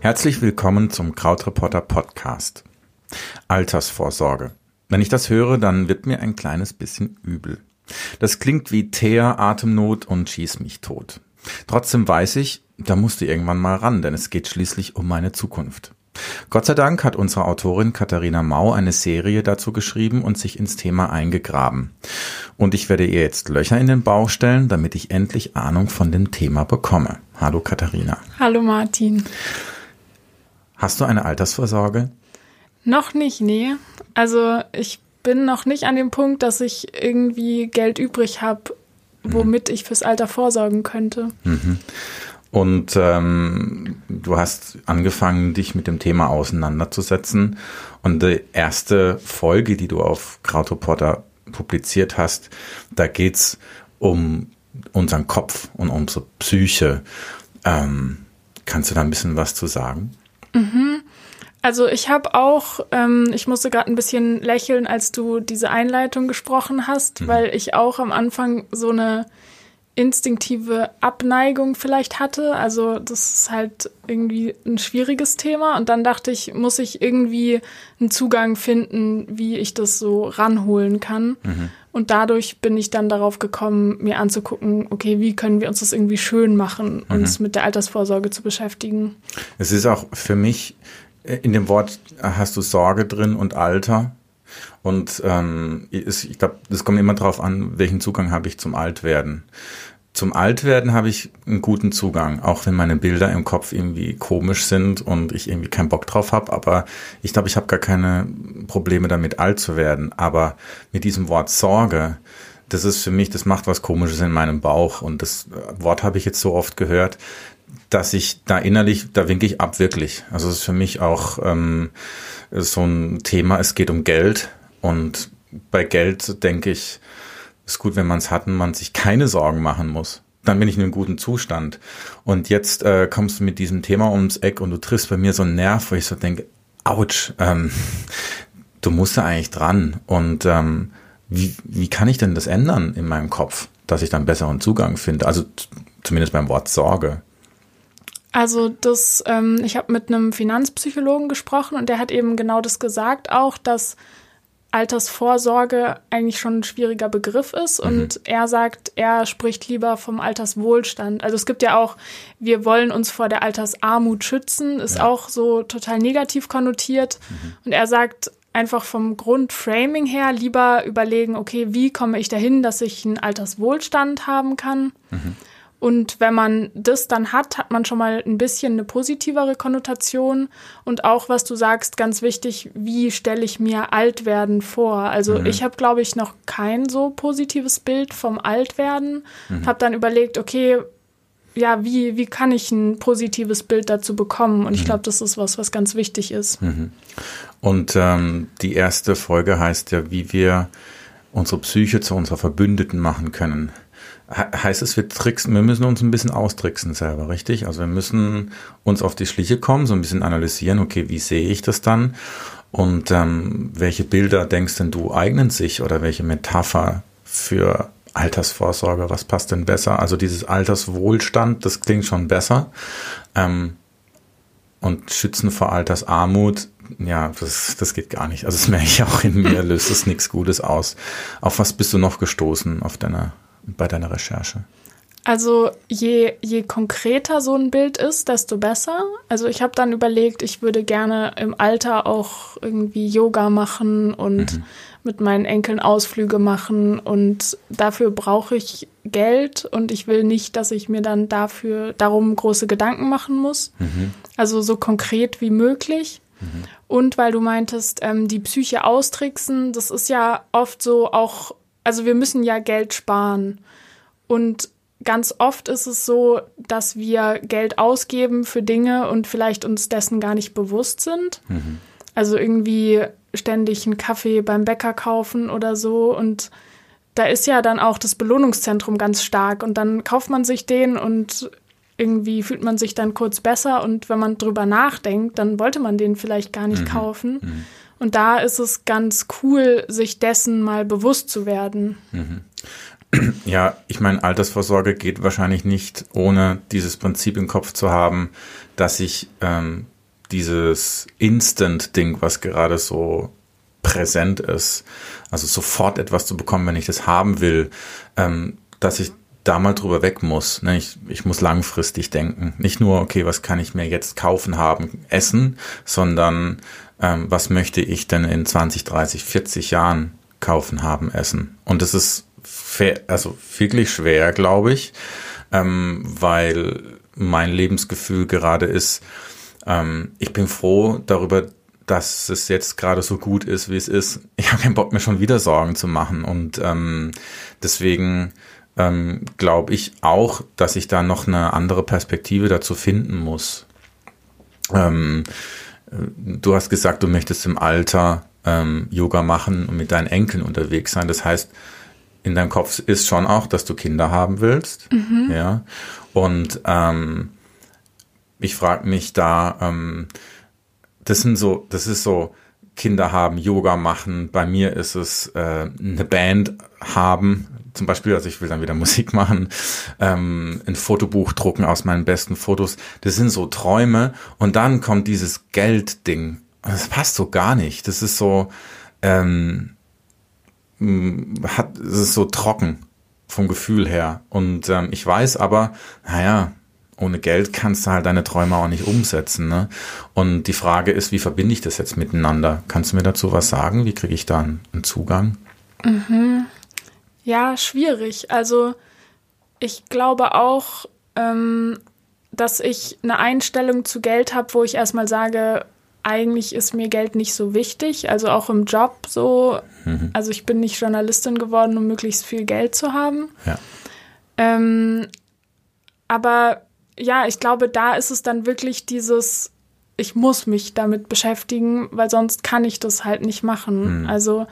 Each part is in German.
Herzlich willkommen zum Krautreporter Podcast. Altersvorsorge. Wenn ich das höre, dann wird mir ein kleines bisschen übel. Das klingt wie Teer, Atemnot und schieß mich tot. Trotzdem weiß ich, da musste irgendwann mal ran, denn es geht schließlich um meine Zukunft. Gott sei Dank hat unsere Autorin Katharina Mau eine Serie dazu geschrieben und sich ins Thema eingegraben. Und ich werde ihr jetzt Löcher in den Bauch stellen, damit ich endlich Ahnung von dem Thema bekomme. Hallo Katharina. Hallo Martin. Hast du eine Altersvorsorge? Noch nicht, nee. Also ich bin noch nicht an dem Punkt, dass ich irgendwie Geld übrig habe, womit mhm. ich fürs Alter vorsorgen könnte. Mhm. Und ähm, du hast angefangen, dich mit dem Thema auseinanderzusetzen. Und die erste Folge, die du auf Krautreporter publiziert hast, da geht's um unseren Kopf und unsere Psyche. Ähm, kannst du da ein bisschen was zu sagen? Mhm. Also ich habe auch, ähm, ich musste gerade ein bisschen lächeln, als du diese Einleitung gesprochen hast, mhm. weil ich auch am Anfang so eine instinktive Abneigung vielleicht hatte. Also das ist halt irgendwie ein schwieriges Thema. Und dann dachte ich, muss ich irgendwie einen Zugang finden, wie ich das so ranholen kann. Mhm. Und dadurch bin ich dann darauf gekommen, mir anzugucken, okay, wie können wir uns das irgendwie schön machen, uns mhm. mit der Altersvorsorge zu beschäftigen. Es ist auch für mich, äh, in dem Wort hast du Sorge drin und Alter. Und ähm, ich glaube, es kommt immer darauf an, welchen Zugang habe ich zum Altwerden. Zum Altwerden habe ich einen guten Zugang, auch wenn meine Bilder im Kopf irgendwie komisch sind und ich irgendwie keinen Bock drauf habe. Aber ich glaube, ich habe gar keine Probleme damit, alt zu werden. Aber mit diesem Wort Sorge, das ist für mich, das macht was Komisches in meinem Bauch. Und das Wort habe ich jetzt so oft gehört, dass ich da innerlich, da winke ich ab wirklich. Also es ist für mich auch ähm, so ein Thema, es geht um Geld. Und bei Geld denke ich, ist gut, wenn man es hat und man sich keine Sorgen machen muss. Dann bin ich in einem guten Zustand. Und jetzt äh, kommst du mit diesem Thema ums Eck und du triffst bei mir so einen Nerv, wo ich so denke, ouch, ähm, du musst da eigentlich dran. Und ähm, wie, wie kann ich denn das ändern in meinem Kopf, dass ich dann besseren Zugang finde? Also zumindest beim Wort Sorge. Also das, ähm, ich habe mit einem Finanzpsychologen gesprochen und der hat eben genau das gesagt auch, dass Altersvorsorge eigentlich schon ein schwieriger Begriff ist mhm. und er sagt, er spricht lieber vom Alterswohlstand. Also es gibt ja auch, wir wollen uns vor der Altersarmut schützen, ist ja. auch so total negativ konnotiert mhm. und er sagt einfach vom Grundframing her lieber überlegen, okay, wie komme ich dahin, dass ich einen Alterswohlstand haben kann? Mhm. Und wenn man das dann hat, hat man schon mal ein bisschen eine positivere Konnotation. Und auch, was du sagst, ganz wichtig, wie stelle ich mir Altwerden vor? Also mhm. ich habe, glaube ich, noch kein so positives Bild vom Altwerden. Mhm. Habe dann überlegt, okay, ja, wie, wie kann ich ein positives Bild dazu bekommen? Und ich mhm. glaube, das ist was, was ganz wichtig ist. Mhm. Und ähm, die erste Folge heißt ja, wie wir unsere Psyche zu unserer Verbündeten machen können heißt es, wir tricksen, wir müssen uns ein bisschen austricksen selber, richtig? Also wir müssen uns auf die Schliche kommen, so ein bisschen analysieren, okay, wie sehe ich das dann? Und ähm, welche Bilder denkst denn du eignen sich oder welche Metapher für Altersvorsorge, was passt denn besser? Also dieses Alterswohlstand, das klingt schon besser. Ähm, und Schützen vor Altersarmut, ja, das, das geht gar nicht. Also das merke ich auch in mir, löst es nichts Gutes aus. Auf was bist du noch gestoßen auf deiner bei deiner Recherche? Also je, je konkreter so ein Bild ist, desto besser. Also ich habe dann überlegt, ich würde gerne im Alter auch irgendwie Yoga machen und mhm. mit meinen Enkeln Ausflüge machen und dafür brauche ich Geld und ich will nicht, dass ich mir dann dafür darum große Gedanken machen muss. Mhm. Also so konkret wie möglich. Mhm. Und weil du meintest, ähm, die Psyche austricksen, das ist ja oft so auch also wir müssen ja Geld sparen. Und ganz oft ist es so, dass wir Geld ausgeben für Dinge und vielleicht uns dessen gar nicht bewusst sind. Mhm. Also irgendwie ständig einen Kaffee beim Bäcker kaufen oder so. Und da ist ja dann auch das Belohnungszentrum ganz stark. Und dann kauft man sich den und irgendwie fühlt man sich dann kurz besser. Und wenn man drüber nachdenkt, dann wollte man den vielleicht gar nicht mhm. kaufen. Mhm. Und da ist es ganz cool, sich dessen mal bewusst zu werden. Mhm. Ja, ich meine, Altersvorsorge geht wahrscheinlich nicht, ohne dieses Prinzip im Kopf zu haben, dass ich ähm, dieses Instant-Ding, was gerade so präsent ist, also sofort etwas zu bekommen, wenn ich das haben will, ähm, dass ich da mal drüber weg muss. Ne? Ich, ich muss langfristig denken. Nicht nur, okay, was kann ich mir jetzt kaufen, haben, essen, sondern ähm, was möchte ich denn in 20, 30, 40 Jahren kaufen, haben, essen. Und das ist also wirklich schwer, glaube ich, ähm, weil mein Lebensgefühl gerade ist, ähm, ich bin froh darüber, dass es jetzt gerade so gut ist, wie es ist. Ich habe keinen Bock mehr schon wieder Sorgen zu machen und ähm, deswegen ähm, glaube ich auch, dass ich da noch eine andere Perspektive dazu finden muss. Ähm, äh, du hast gesagt, du möchtest im Alter ähm, Yoga machen und mit deinen Enkeln unterwegs sein. Das heißt, in deinem Kopf ist schon auch, dass du Kinder haben willst. Mhm. Ja. Und ähm, ich frage mich da, ähm, das sind so, das ist so, Kinder haben, Yoga machen. Bei mir ist es äh, eine Band haben, zum Beispiel, also ich will dann wieder Musik machen, ähm, ein Fotobuch drucken aus meinen besten Fotos. Das sind so Träume. Und dann kommt dieses Geldding. Das passt so gar nicht. Das ist so, ähm, hat, es ist so trocken vom Gefühl her. Und ähm, ich weiß aber, naja, ohne Geld kannst du halt deine Träume auch nicht umsetzen. Ne? Und die Frage ist, wie verbinde ich das jetzt miteinander? Kannst du mir dazu was sagen? Wie kriege ich da einen, einen Zugang? Mhm. Ja, schwierig. Also ich glaube auch, ähm, dass ich eine Einstellung zu Geld habe, wo ich erstmal sage, eigentlich ist mir Geld nicht so wichtig, also auch im Job so. Mhm. Also ich bin nicht Journalistin geworden, um möglichst viel Geld zu haben. Ja. Ähm, aber ja, ich glaube, da ist es dann wirklich dieses, ich muss mich damit beschäftigen, weil sonst kann ich das halt nicht machen. Mhm. Also,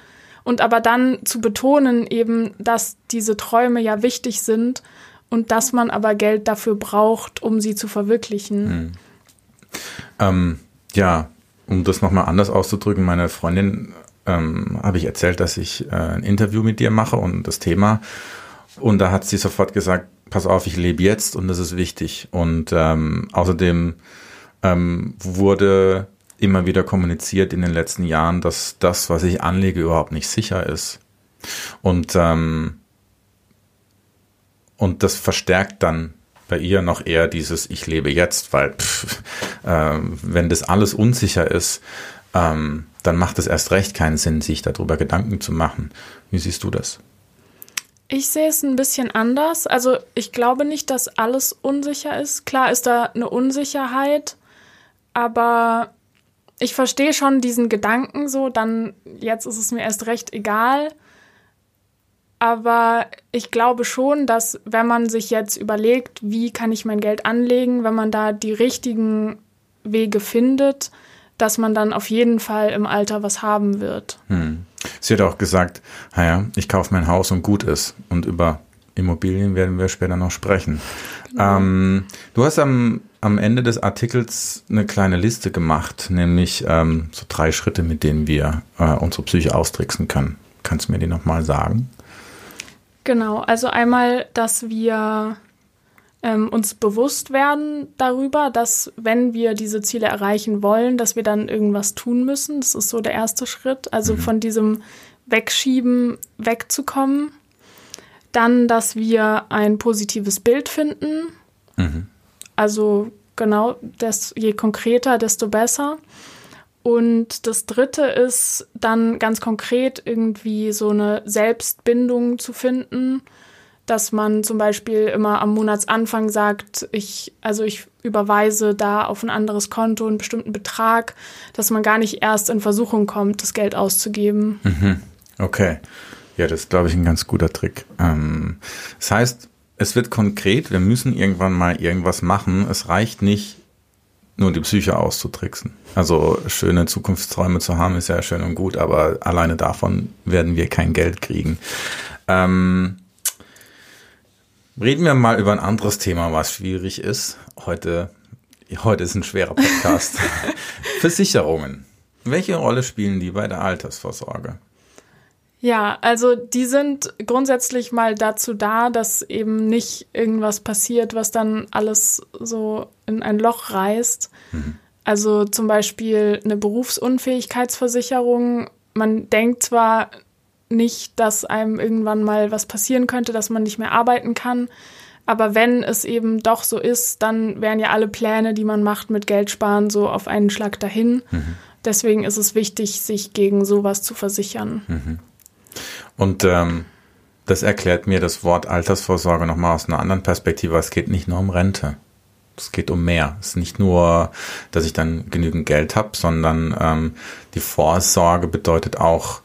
und aber dann zu betonen eben, dass diese Träume ja wichtig sind und dass man aber Geld dafür braucht, um sie zu verwirklichen. Mhm. Ähm, ja, um das nochmal anders auszudrücken, meine Freundin ähm, habe ich erzählt, dass ich äh, ein Interview mit dir mache und das Thema. Und da hat sie sofort gesagt, pass auf, ich lebe jetzt und das ist wichtig. Und ähm, außerdem ähm, wurde immer wieder kommuniziert in den letzten Jahren, dass das, was ich anlege, überhaupt nicht sicher ist. Und, ähm, und das verstärkt dann bei ihr noch eher dieses Ich lebe jetzt, weil pff, äh, wenn das alles unsicher ist, ähm, dann macht es erst recht keinen Sinn, sich darüber Gedanken zu machen. Wie siehst du das? Ich sehe es ein bisschen anders. Also ich glaube nicht, dass alles unsicher ist. Klar ist da eine Unsicherheit, aber ich verstehe schon diesen Gedanken so, dann jetzt ist es mir erst recht egal. Aber ich glaube schon, dass wenn man sich jetzt überlegt, wie kann ich mein Geld anlegen, wenn man da die richtigen Wege findet, dass man dann auf jeden Fall im Alter was haben wird. Hm. Sie hat auch gesagt, naja, ich kaufe mein Haus und gut ist. Und über Immobilien werden wir später noch sprechen. Genau. Ähm, du hast am, am Ende des Artikels eine kleine Liste gemacht, nämlich ähm, so drei Schritte, mit denen wir äh, unsere Psyche austricksen können. Kannst du mir die nochmal sagen? Genau, also einmal, dass wir ähm, uns bewusst werden darüber, dass wenn wir diese Ziele erreichen wollen, dass wir dann irgendwas tun müssen. Das ist so der erste Schritt, also mhm. von diesem Wegschieben wegzukommen. Dann, dass wir ein positives Bild finden. Mhm. Also genau, das, je konkreter, desto besser. Und das dritte ist dann ganz konkret irgendwie so eine Selbstbindung zu finden, dass man zum Beispiel immer am Monatsanfang sagt, ich, also ich überweise da auf ein anderes Konto einen bestimmten Betrag, dass man gar nicht erst in Versuchung kommt, das Geld auszugeben. Mhm. Okay. Ja, das ist, glaube ich, ein ganz guter Trick. Ähm, das heißt, es wird konkret, wir müssen irgendwann mal irgendwas machen. Es reicht nicht, nur die Psyche auszutricksen. Also schöne Zukunftsträume zu haben, ist ja schön und gut, aber alleine davon werden wir kein Geld kriegen. Ähm, reden wir mal über ein anderes Thema, was schwierig ist. Heute, heute ist ein schwerer Podcast. Versicherungen. Welche Rolle spielen die bei der Altersvorsorge? Ja, also die sind grundsätzlich mal dazu da, dass eben nicht irgendwas passiert, was dann alles so in ein Loch reißt. Mhm. Also zum Beispiel eine Berufsunfähigkeitsversicherung. Man denkt zwar nicht, dass einem irgendwann mal was passieren könnte, dass man nicht mehr arbeiten kann. Aber wenn es eben doch so ist, dann wären ja alle Pläne, die man macht mit Geld sparen, so auf einen Schlag dahin. Mhm. Deswegen ist es wichtig, sich gegen sowas zu versichern. Mhm. Und ähm, das erklärt mir das Wort Altersvorsorge nochmal aus einer anderen Perspektive. Es geht nicht nur um Rente. Es geht um mehr. Es ist nicht nur, dass ich dann genügend Geld habe, sondern ähm, die Vorsorge bedeutet auch,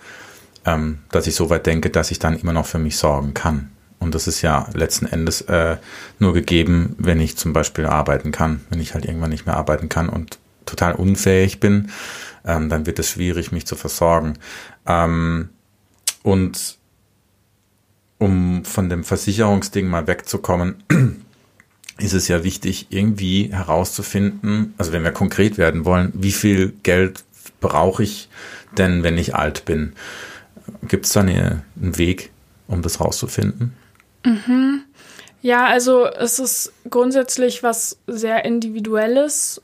ähm, dass ich so weit denke, dass ich dann immer noch für mich sorgen kann. Und das ist ja letzten Endes äh, nur gegeben, wenn ich zum Beispiel arbeiten kann. Wenn ich halt irgendwann nicht mehr arbeiten kann und total unfähig bin, ähm, dann wird es schwierig, mich zu versorgen. Ähm, und um von dem Versicherungsding mal wegzukommen, ist es ja wichtig, irgendwie herauszufinden, also wenn wir konkret werden wollen, wie viel Geld brauche ich denn, wenn ich alt bin? Gibt es da eine, einen Weg, um das rauszufinden? Mhm. Ja, also es ist grundsätzlich was sehr Individuelles.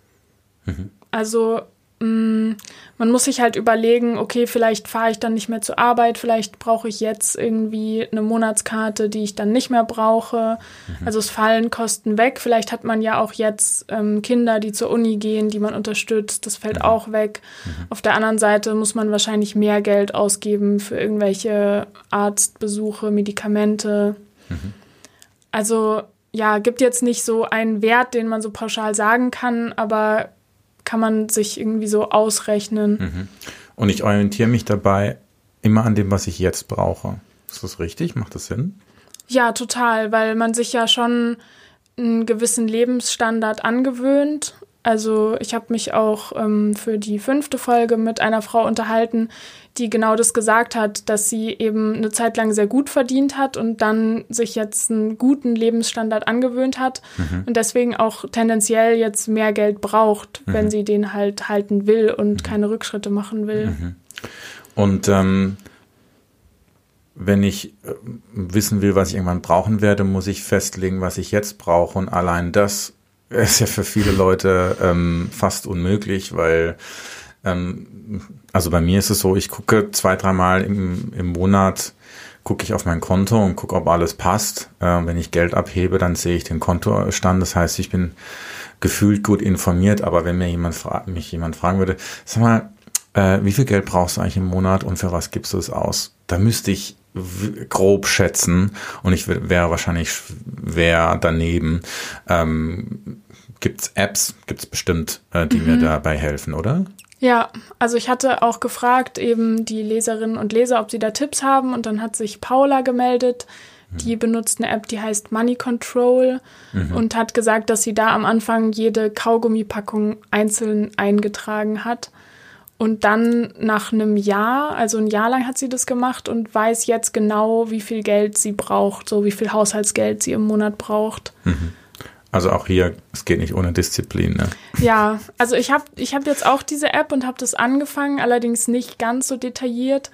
Mhm. Also man muss sich halt überlegen, okay, vielleicht fahre ich dann nicht mehr zur Arbeit, vielleicht brauche ich jetzt irgendwie eine Monatskarte, die ich dann nicht mehr brauche. Mhm. Also es fallen Kosten weg. Vielleicht hat man ja auch jetzt ähm, Kinder, die zur Uni gehen, die man unterstützt. Das fällt mhm. auch weg. Mhm. Auf der anderen Seite muss man wahrscheinlich mehr Geld ausgeben für irgendwelche Arztbesuche, Medikamente. Mhm. Also ja, gibt jetzt nicht so einen Wert, den man so pauschal sagen kann, aber kann man sich irgendwie so ausrechnen. Mhm. Und ich orientiere mich dabei immer an dem, was ich jetzt brauche. Ist das richtig? Macht das Sinn? Ja, total, weil man sich ja schon einen gewissen Lebensstandard angewöhnt also ich habe mich auch ähm, für die fünfte Folge mit einer Frau unterhalten, die genau das gesagt hat, dass sie eben eine Zeit lang sehr gut verdient hat und dann sich jetzt einen guten Lebensstandard angewöhnt hat mhm. und deswegen auch tendenziell jetzt mehr Geld braucht, mhm. wenn sie den halt halten will und mhm. keine Rückschritte machen will. Mhm. Und ähm, wenn ich äh, wissen will, was ich irgendwann brauchen werde, muss ich festlegen, was ich jetzt brauche und allein das ist ja für viele Leute ähm, fast unmöglich, weil ähm, also bei mir ist es so, ich gucke zwei, dreimal im, im Monat gucke ich auf mein Konto und gucke, ob alles passt. Äh, wenn ich Geld abhebe, dann sehe ich den Kontostand. Das heißt, ich bin gefühlt gut informiert, aber wenn mir jemand mich jemand fragen würde, sag mal, äh, wie viel Geld brauchst du eigentlich im Monat und für was gibst du es aus? Da müsste ich grob schätzen und ich wäre wahrscheinlich schwer daneben. Ähm, Gibt es Apps, gibt es bestimmt, äh, die mhm. mir dabei helfen, oder? Ja, also ich hatte auch gefragt, eben die Leserinnen und Leser, ob sie da Tipps haben und dann hat sich Paula gemeldet. Die mhm. benutzt eine App, die heißt Money Control mhm. und hat gesagt, dass sie da am Anfang jede Kaugummipackung einzeln eingetragen hat. Und dann nach einem Jahr, also ein Jahr lang hat sie das gemacht und weiß jetzt genau, wie viel Geld sie braucht, so wie viel Haushaltsgeld sie im Monat braucht. Mhm. Also auch hier, es geht nicht ohne Disziplin. Ne? Ja, also ich habe ich hab jetzt auch diese App und habe das angefangen, allerdings nicht ganz so detailliert.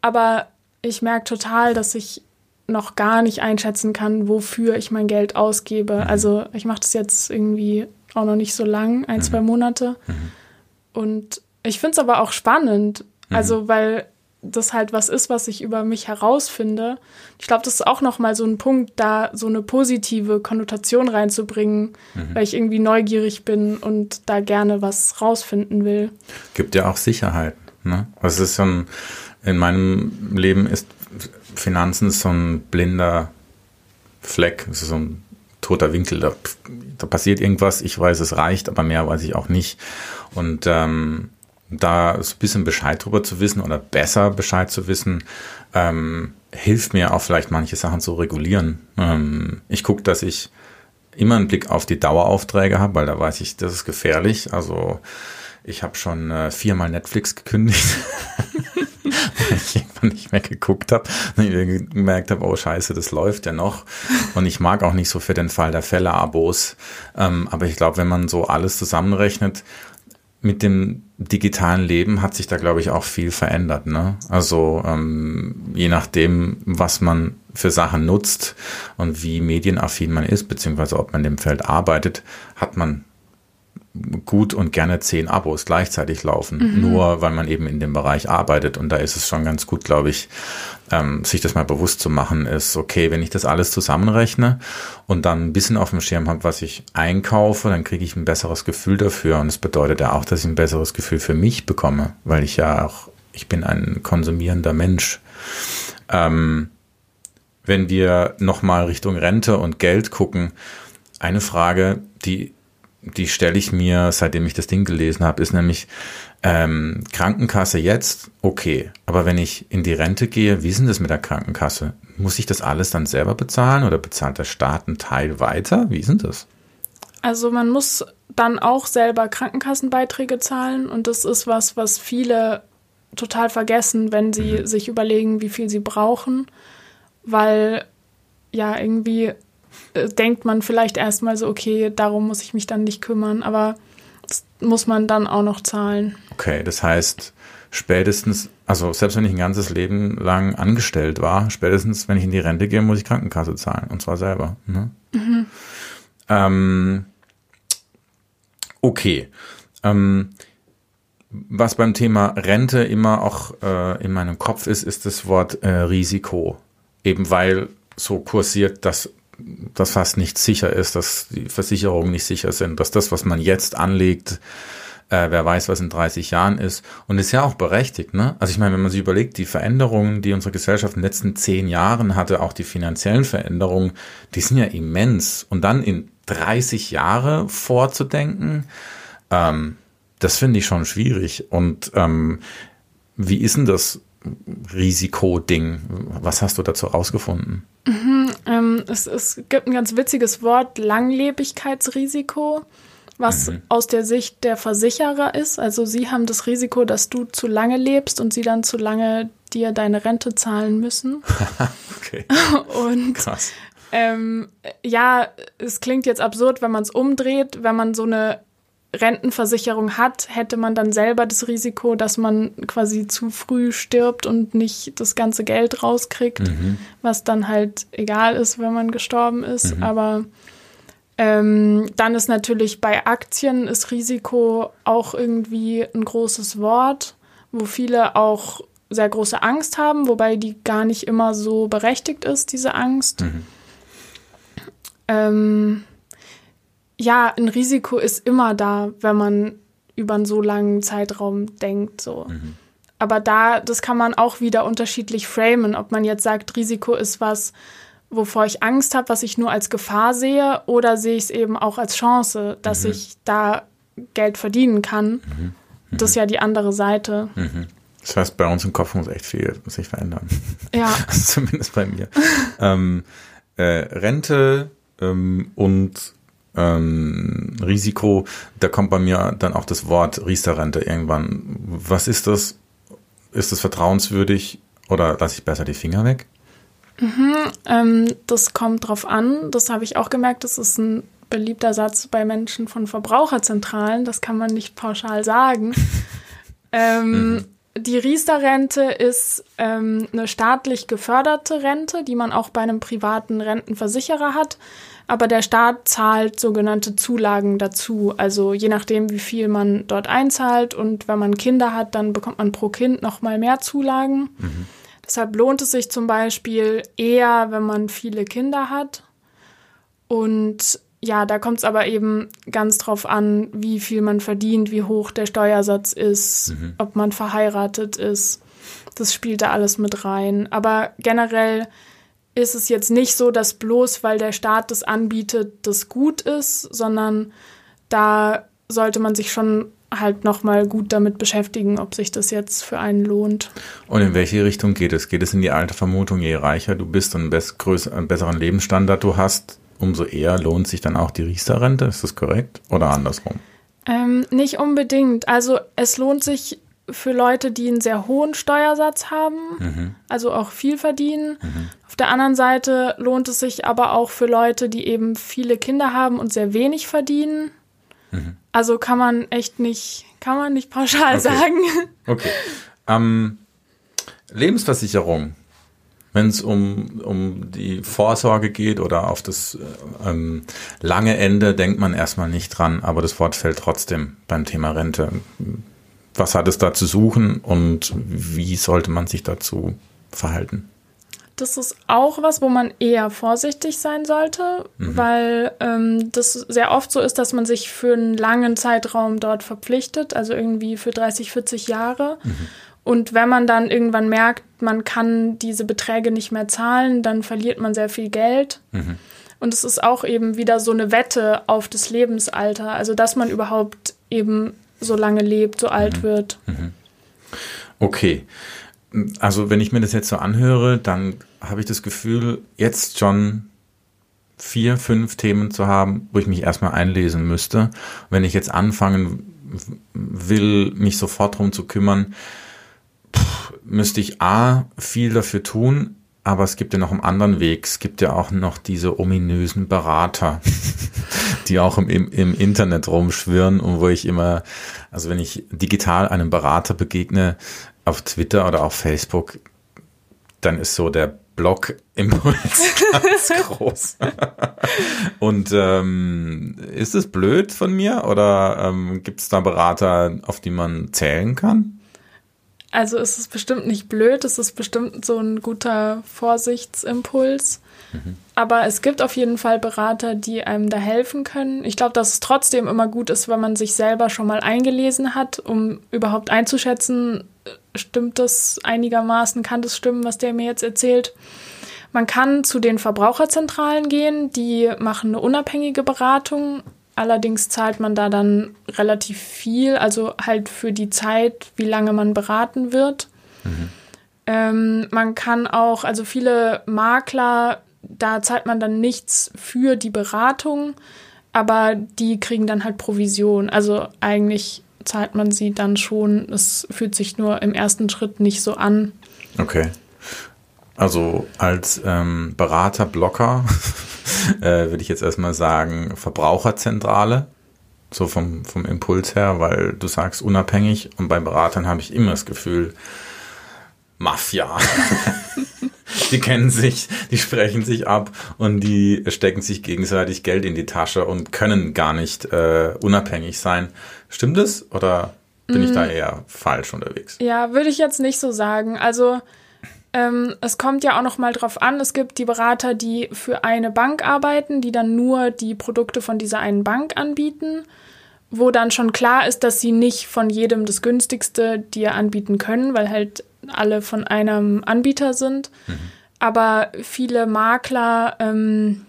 Aber ich merke total, dass ich noch gar nicht einschätzen kann, wofür ich mein Geld ausgebe. Mhm. Also ich mache das jetzt irgendwie auch noch nicht so lang, ein, mhm. zwei Monate. Mhm. Und ich finde es aber auch spannend, mhm. also weil das halt was ist, was ich über mich herausfinde. Ich glaube, das ist auch noch mal so ein Punkt, da so eine positive Konnotation reinzubringen, mhm. weil ich irgendwie neugierig bin und da gerne was rausfinden will. Gibt ja auch Sicherheit. Ne? Was ist so ein, in meinem Leben ist Finanzen so ein blinder Fleck, so ein toter Winkel. Da, da, passiert irgendwas, ich weiß, es reicht, aber mehr weiß ich auch nicht. Und ähm, da so ein bisschen Bescheid drüber zu wissen oder besser Bescheid zu wissen, ähm, hilft mir auch vielleicht manche Sachen zu regulieren. Ähm, ich gucke, dass ich immer einen Blick auf die Daueraufträge habe, weil da weiß ich, das ist gefährlich. Also ich habe schon äh, viermal Netflix gekündigt, weil ich irgendwann nicht mehr geguckt habe und ich gemerkt habe, oh scheiße, das läuft ja noch. Und ich mag auch nicht so für den Fall der Fälle Abos. Ähm, aber ich glaube, wenn man so alles zusammenrechnet, mit dem digitalen Leben hat sich da, glaube ich, auch viel verändert. Ne? Also ähm, je nachdem, was man für Sachen nutzt und wie medienaffin man ist, beziehungsweise ob man in dem Feld arbeitet, hat man gut und gerne zehn Abos gleichzeitig laufen, mhm. nur weil man eben in dem Bereich arbeitet. Und da ist es schon ganz gut, glaube ich, ähm, sich das mal bewusst zu machen, ist okay, wenn ich das alles zusammenrechne und dann ein bisschen auf dem Schirm habe, was ich einkaufe, dann kriege ich ein besseres Gefühl dafür. Und es bedeutet ja auch, dass ich ein besseres Gefühl für mich bekomme, weil ich ja auch, ich bin ein konsumierender Mensch. Ähm, wenn wir nochmal Richtung Rente und Geld gucken, eine Frage, die die stelle ich mir, seitdem ich das Ding gelesen habe, ist nämlich ähm, Krankenkasse jetzt, okay. Aber wenn ich in die Rente gehe, wie ist denn das mit der Krankenkasse? Muss ich das alles dann selber bezahlen oder bezahlt der Staat einen Teil weiter? Wie ist denn das? Also man muss dann auch selber Krankenkassenbeiträge zahlen und das ist was, was viele total vergessen, wenn sie mhm. sich überlegen, wie viel sie brauchen, weil ja irgendwie äh, denkt man vielleicht erstmal so, okay, darum muss ich mich dann nicht kümmern, aber das muss man dann auch noch zahlen. Okay, das heißt, spätestens, also selbst wenn ich ein ganzes Leben lang angestellt war, spätestens, wenn ich in die Rente gehe, muss ich Krankenkasse zahlen und zwar selber. Ne? Mhm. Ähm, okay. Ähm, was beim Thema Rente immer auch äh, in meinem Kopf ist, ist das Wort äh, Risiko. Eben weil so kursiert, dass dass fast nicht sicher ist, dass die Versicherungen nicht sicher sind, dass das, was man jetzt anlegt, äh, wer weiß, was in 30 Jahren ist. Und ist ja auch berechtigt, ne? Also ich meine, wenn man sich überlegt, die Veränderungen, die unsere Gesellschaft in den letzten zehn Jahren hatte, auch die finanziellen Veränderungen, die sind ja immens. Und dann in 30 Jahre vorzudenken, ähm, das finde ich schon schwierig. Und ähm, wie ist denn das Risikoding? Was hast du dazu rausgefunden? Mhm, es, es gibt ein ganz witziges Wort, Langlebigkeitsrisiko, was mhm. aus der Sicht der Versicherer ist. Also sie haben das Risiko, dass du zu lange lebst und sie dann zu lange dir deine Rente zahlen müssen. okay. Und Krass. Ähm, ja, es klingt jetzt absurd, wenn man es umdreht, wenn man so eine Rentenversicherung hat, hätte man dann selber das Risiko, dass man quasi zu früh stirbt und nicht das ganze Geld rauskriegt, mhm. was dann halt egal ist, wenn man gestorben ist. Mhm. Aber ähm, dann ist natürlich bei Aktien ist Risiko auch irgendwie ein großes Wort, wo viele auch sehr große Angst haben, wobei die gar nicht immer so berechtigt ist, diese Angst. Mhm. Ähm, ja, ein Risiko ist immer da, wenn man über einen so langen Zeitraum denkt. So. Mhm. Aber da, das kann man auch wieder unterschiedlich framen, ob man jetzt sagt, Risiko ist was, wovor ich Angst habe, was ich nur als Gefahr sehe, oder sehe ich es eben auch als Chance, dass mhm. ich da Geld verdienen kann. Mhm. mhm. Das ist ja die andere Seite. Mhm. Das heißt, bei uns im Kopf muss echt viel sich verändern. Ja. zumindest bei mir. ähm, äh, Rente ähm, und ähm, Risiko, da kommt bei mir dann auch das Wort Riester-Rente irgendwann. Was ist das? Ist das vertrauenswürdig oder lasse ich besser die Finger weg? Mhm, ähm, das kommt drauf an. Das habe ich auch gemerkt. Das ist ein beliebter Satz bei Menschen von Verbraucherzentralen. Das kann man nicht pauschal sagen. ähm, mhm. Die Riester-Rente ist ähm, eine staatlich geförderte Rente, die man auch bei einem privaten Rentenversicherer hat aber der Staat zahlt sogenannte Zulagen dazu. Also je nachdem, wie viel man dort einzahlt und wenn man Kinder hat, dann bekommt man pro Kind noch mal mehr Zulagen. Mhm. Deshalb lohnt es sich zum Beispiel eher, wenn man viele Kinder hat. Und ja, da kommt es aber eben ganz drauf an, wie viel man verdient, wie hoch der Steuersatz ist, mhm. ob man verheiratet ist. Das spielt da alles mit rein. Aber generell ist es jetzt nicht so, dass bloß weil der Staat das anbietet, das gut ist, sondern da sollte man sich schon halt nochmal gut damit beschäftigen, ob sich das jetzt für einen lohnt. Und in welche Richtung geht es? Geht es in die alte Vermutung, je reicher du bist und einen, einen besseren Lebensstandard du hast, umso eher lohnt sich dann auch die Riester-Rente? Ist das korrekt? Oder andersrum? Ähm, nicht unbedingt. Also es lohnt sich für Leute, die einen sehr hohen Steuersatz haben, mhm. also auch viel verdienen. Mhm. Auf der anderen Seite lohnt es sich aber auch für Leute, die eben viele Kinder haben und sehr wenig verdienen. Mhm. Also kann man echt nicht, kann man nicht pauschal okay. sagen. Okay. Ähm, Lebensversicherung, wenn es um, um die Vorsorge geht oder auf das ähm, lange Ende, denkt man erstmal nicht dran, aber das Wort fällt trotzdem beim Thema Rente. Was hat es da zu suchen und wie sollte man sich dazu verhalten? Das ist auch was, wo man eher vorsichtig sein sollte, mhm. weil ähm, das sehr oft so ist, dass man sich für einen langen Zeitraum dort verpflichtet, also irgendwie für 30, 40 Jahre. Mhm. Und wenn man dann irgendwann merkt, man kann diese Beträge nicht mehr zahlen, dann verliert man sehr viel Geld. Mhm. Und es ist auch eben wieder so eine Wette auf das Lebensalter, also dass man überhaupt eben so lange lebt, so alt mhm. wird. Mhm. Okay. Also wenn ich mir das jetzt so anhöre, dann habe ich das Gefühl, jetzt schon vier, fünf Themen zu haben, wo ich mich erstmal einlesen müsste. Wenn ich jetzt anfangen will, mich sofort drum zu kümmern, müsste ich A, viel dafür tun, aber es gibt ja noch einen anderen Weg. Es gibt ja auch noch diese ominösen Berater, die auch im, im, im Internet rumschwirren und wo ich immer, also wenn ich digital einem Berater begegne, auf Twitter oder auf Facebook, dann ist so der Blog-Impuls ganz groß. und ähm, ist es blöd von mir oder ähm, gibt es da Berater, auf die man zählen kann? Also es ist bestimmt nicht blöd, es ist bestimmt so ein guter Vorsichtsimpuls. Mhm. Aber es gibt auf jeden Fall Berater, die einem da helfen können. Ich glaube, dass es trotzdem immer gut ist, wenn man sich selber schon mal eingelesen hat, um überhaupt einzuschätzen, stimmt das einigermaßen, kann das stimmen, was der mir jetzt erzählt. Man kann zu den Verbraucherzentralen gehen, die machen eine unabhängige Beratung Allerdings zahlt man da dann relativ viel, also halt für die Zeit, wie lange man beraten wird. Mhm. Ähm, man kann auch, also viele Makler, da zahlt man dann nichts für die Beratung, aber die kriegen dann halt Provision. Also eigentlich zahlt man sie dann schon. Es fühlt sich nur im ersten Schritt nicht so an. Okay. Also als ähm, Berater, Blocker äh, würde ich jetzt erstmal sagen, Verbraucherzentrale, so vom, vom Impuls her, weil du sagst unabhängig und bei Beratern habe ich immer das Gefühl, Mafia. die kennen sich, die sprechen sich ab und die stecken sich gegenseitig Geld in die Tasche und können gar nicht äh, unabhängig sein. Stimmt das oder bin mm. ich da mm. eher falsch unterwegs? Ja, würde ich jetzt nicht so sagen. Also ähm, es kommt ja auch noch mal drauf an, es gibt die Berater, die für eine Bank arbeiten, die dann nur die Produkte von dieser einen Bank anbieten, wo dann schon klar ist, dass sie nicht von jedem das günstigste dir anbieten können, weil halt alle von einem Anbieter sind. Mhm. Aber viele Makler, ähm,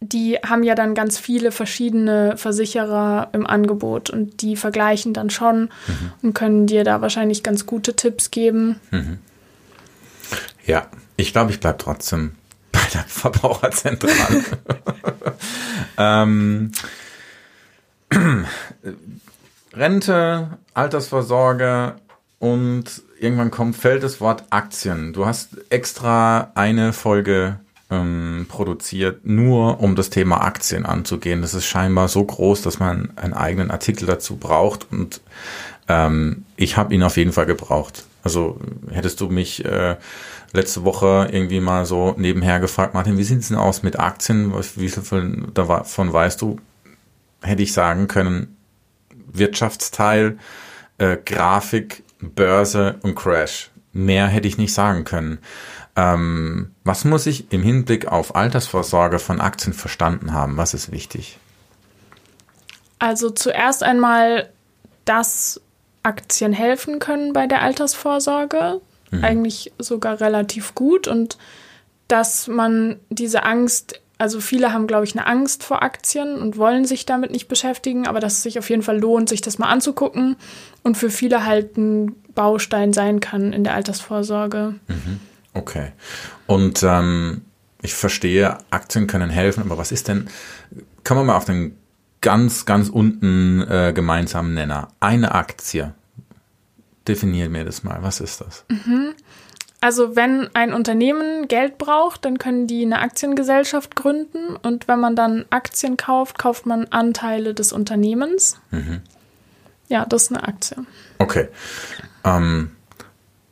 die haben ja dann ganz viele verschiedene Versicherer im Angebot und die vergleichen dann schon mhm. und können dir da wahrscheinlich ganz gute Tipps geben. Mhm. Ja, ich glaube, ich bleibe trotzdem bei der Verbraucherzentrale. ähm, Rente, Altersvorsorge und irgendwann kommt, fällt das Wort Aktien. Du hast extra eine Folge ähm, produziert, nur um das Thema Aktien anzugehen. Das ist scheinbar so groß, dass man einen eigenen Artikel dazu braucht und ähm, ich habe ihn auf jeden Fall gebraucht. Also hättest du mich äh, letzte Woche irgendwie mal so nebenher gefragt, Martin, wie sieht es denn aus mit Aktien? Wie viel davon weißt du? Hätte ich sagen können, Wirtschaftsteil, äh, Grafik, Börse und Crash. Mehr hätte ich nicht sagen können. Ähm, was muss ich im Hinblick auf Altersvorsorge von Aktien verstanden haben? Was ist wichtig? Also zuerst einmal, dass Aktien helfen können bei der Altersvorsorge mhm. eigentlich sogar relativ gut und dass man diese Angst, also viele haben, glaube ich, eine Angst vor Aktien und wollen sich damit nicht beschäftigen, aber dass es sich auf jeden Fall lohnt, sich das mal anzugucken und für viele halt ein Baustein sein kann in der Altersvorsorge. Mhm. Okay. Und ähm, ich verstehe, Aktien können helfen, aber was ist denn, kann man mal auf den ganz, ganz unten äh, gemeinsamen Nenner. Eine Aktie. Definier mir das mal. Was ist das? Mhm. Also wenn ein Unternehmen Geld braucht, dann können die eine Aktiengesellschaft gründen und wenn man dann Aktien kauft, kauft man Anteile des Unternehmens. Mhm. Ja, das ist eine Aktie. Okay. Ähm,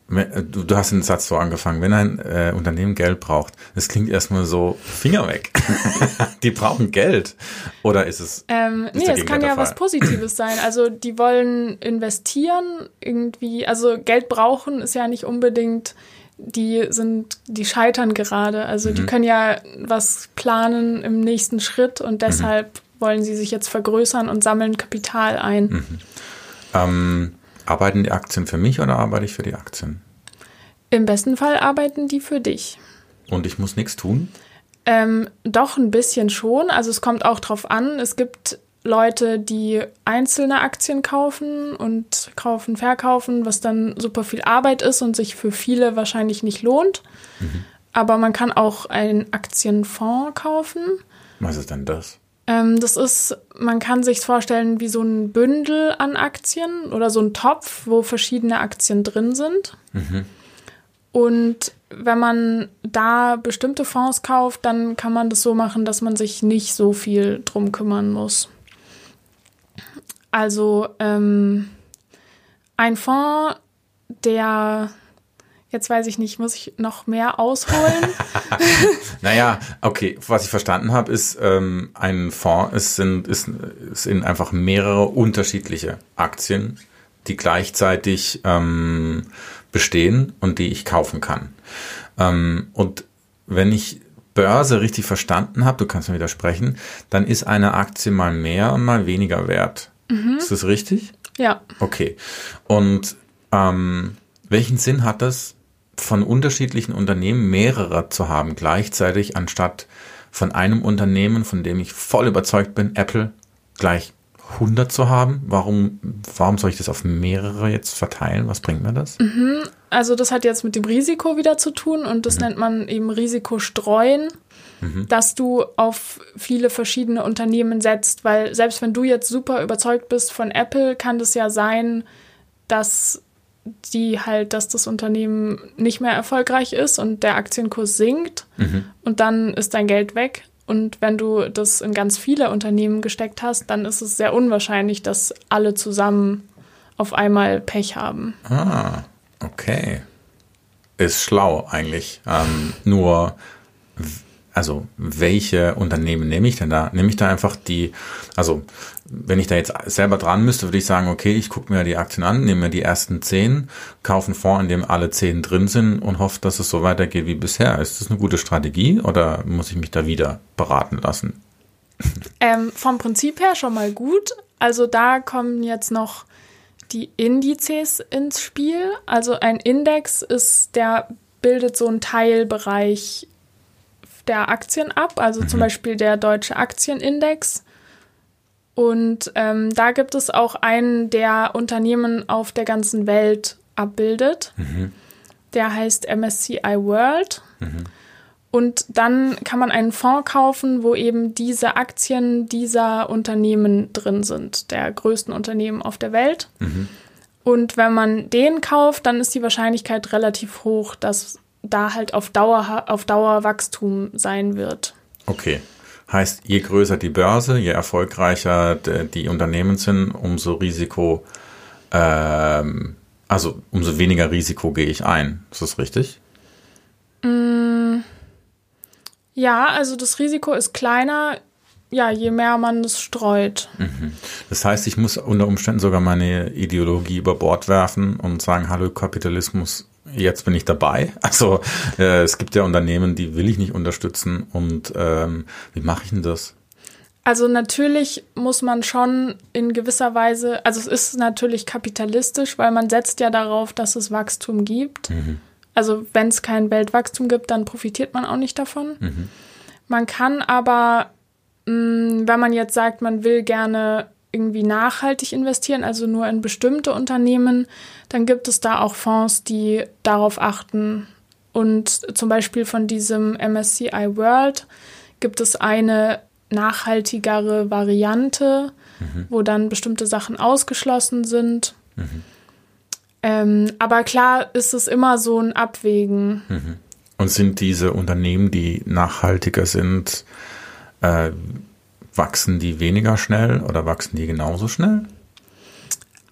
du, du, hast den Satz so angefangen, wenn ein äh, Unternehmen Geld braucht, das klingt erstmal so, Finger weg. die brauchen Geld. Oder ist es. Ähm, ist nee, es kann ja was Positives sein. Also die wollen investieren, irgendwie, also Geld brauchen ist ja nicht unbedingt die sind, die scheitern gerade. Also mhm. die können ja was planen im nächsten Schritt und deshalb mhm. wollen sie sich jetzt vergrößern und sammeln Kapital ein. Mhm. Ähm, arbeiten die Aktien für mich oder arbeite ich für die Aktien? Im besten Fall arbeiten die für dich. Und ich muss nichts tun? Ähm, doch ein bisschen schon. Also es kommt auch drauf an. Es gibt Leute, die einzelne Aktien kaufen und kaufen, verkaufen, was dann super viel Arbeit ist und sich für viele wahrscheinlich nicht lohnt. Mhm. Aber man kann auch einen Aktienfonds kaufen. Was ist denn das? Ähm, das ist, man kann sich vorstellen wie so ein Bündel an Aktien oder so ein Topf, wo verschiedene Aktien drin sind. Mhm. Und wenn man da bestimmte Fonds kauft, dann kann man das so machen, dass man sich nicht so viel drum kümmern muss. Also ähm, ein Fonds, der Jetzt weiß ich nicht, muss ich noch mehr ausholen? naja, okay, was ich verstanden habe, ist, ähm, ein Fonds ist, sind, ist, sind einfach mehrere unterschiedliche Aktien, die gleichzeitig ähm, bestehen und die ich kaufen kann. Ähm, und wenn ich Börse richtig verstanden habe, du kannst mir widersprechen, dann ist eine Aktie mal mehr und mal weniger wert. Mhm. Ist das richtig? Ja. Okay. Und ähm, welchen Sinn hat das, von unterschiedlichen Unternehmen mehrere zu haben gleichzeitig, anstatt von einem Unternehmen, von dem ich voll überzeugt bin, Apple, gleich 100 zu haben? Warum, warum soll ich das auf mehrere jetzt verteilen? Was bringt mir das? Mhm. Also das hat jetzt mit dem Risiko wieder zu tun und das mhm. nennt man eben Risikostreuen, mhm. dass du auf viele verschiedene Unternehmen setzt, weil selbst wenn du jetzt super überzeugt bist von Apple, kann das ja sein, dass die halt, dass das Unternehmen nicht mehr erfolgreich ist und der Aktienkurs sinkt mhm. und dann ist dein Geld weg. Und wenn du das in ganz viele Unternehmen gesteckt hast, dann ist es sehr unwahrscheinlich, dass alle zusammen auf einmal Pech haben. Ah, okay. Ist schlau eigentlich. Ähm, nur, also welche Unternehmen nehme ich denn da? Nehme ich da einfach die, also wenn ich da jetzt selber dran müsste, würde ich sagen, okay, ich gucke mir die Aktien an, nehme mir die ersten zehn, kaufe einen Fonds, in dem alle zehn drin sind und hoffe, dass es so weitergeht wie bisher. Ist das eine gute Strategie oder muss ich mich da wieder beraten lassen? Ähm, vom Prinzip her schon mal gut. Also da kommen jetzt noch die Indizes ins Spiel. Also ein Index ist, der bildet so einen Teilbereich der Aktien ab, also mhm. zum Beispiel der deutsche Aktienindex. Und ähm, da gibt es auch einen, der Unternehmen auf der ganzen Welt abbildet. Mhm. Der heißt MSCI World. Mhm. Und dann kann man einen Fonds kaufen, wo eben diese Aktien dieser Unternehmen drin sind, der größten Unternehmen auf der Welt. Mhm. Und wenn man den kauft, dann ist die Wahrscheinlichkeit relativ hoch, dass da halt auf Dauer, auf Dauer Wachstum sein wird. Okay. Heißt, je größer die Börse, je erfolgreicher die Unternehmen sind, umso Risiko, ähm, also umso weniger Risiko gehe ich ein. Ist das richtig? Mm, ja, also das Risiko ist kleiner, ja, je mehr man es streut. Mhm. Das heißt, ich muss unter Umständen sogar meine Ideologie über Bord werfen und sagen, hallo Kapitalismus, jetzt bin ich dabei. Also äh, es gibt ja Unternehmen, die will ich nicht unterstützen. Und ähm, wie mache ich denn das? Also natürlich muss man schon in gewisser Weise, also es ist natürlich kapitalistisch, weil man setzt ja darauf, dass es Wachstum gibt. Mhm. Also wenn es kein Weltwachstum gibt, dann profitiert man auch nicht davon. Mhm. Man kann aber, mh, mm, wenn man jetzt sagt, man will gerne irgendwie nachhaltig investieren, also nur in bestimmte Unternehmen, dann gibt es da auch Fonds, die darauf achten. Und zum Beispiel von diesem MSCI World gibt es eine nachhaltigere Variante, mhm. wo dann bestimmte Sachen ausgeschlossen sind. Mhm. Ähm, aber klar ist es immer so ein Abwägen. Mhm. Und sind diese Unternehmen, die nachhaltiger sind, äh, wachsen die weniger schnell oder wachsen die genauso schnell?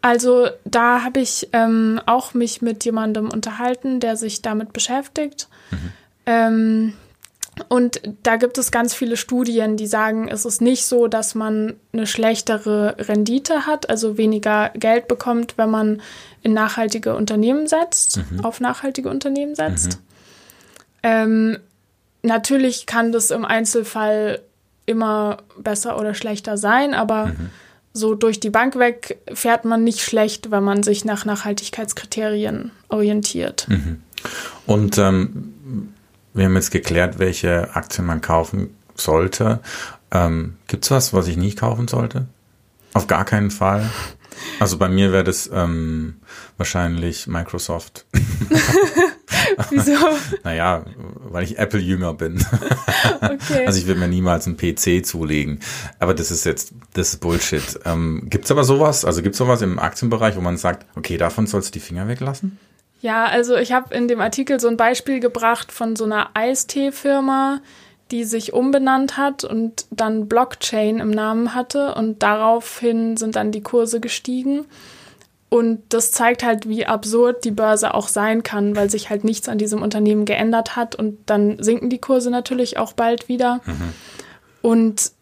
Also da habe ich ähm, auch mich mit jemandem unterhalten, der sich damit beschäftigt. Mhm. Ähm, und da gibt es ganz viele Studien, die sagen, es ist nicht so, dass man eine schlechtere Rendite hat, also weniger Geld bekommt, wenn man in nachhaltige Unternehmen setzt, mhm. auf nachhaltige Unternehmen setzt. Mhm. Ähm, natürlich kann das im Einzelfall immer besser oder schlechter sein, aber mhm. so durch die Bank weg fährt man nicht schlecht, wenn man sich nach Nachhaltigkeitskriterien orientiert. Mhm. Und ähm, wir haben jetzt geklärt, welche Aktien man kaufen sollte. Ähm, Gibt es was, was ich nicht kaufen sollte? Auf gar keinen Fall. Also bei mir wäre das ähm, wahrscheinlich Microsoft. Wieso? naja, weil ich Apple-Jünger bin. okay. Also ich würde mir niemals einen PC zulegen. Aber das ist jetzt, das ist Bullshit. Ähm, gibt es aber sowas, also gibt es sowas im Aktienbereich, wo man sagt, okay, davon sollst du die Finger weglassen? Ja, also ich habe in dem Artikel so ein Beispiel gebracht von so einer Eistee-Firma, die sich umbenannt hat und dann Blockchain im Namen hatte und daraufhin sind dann die Kurse gestiegen. Und das zeigt halt, wie absurd die Börse auch sein kann, weil sich halt nichts an diesem Unternehmen geändert hat und dann sinken die Kurse natürlich auch bald wieder. Mhm. Und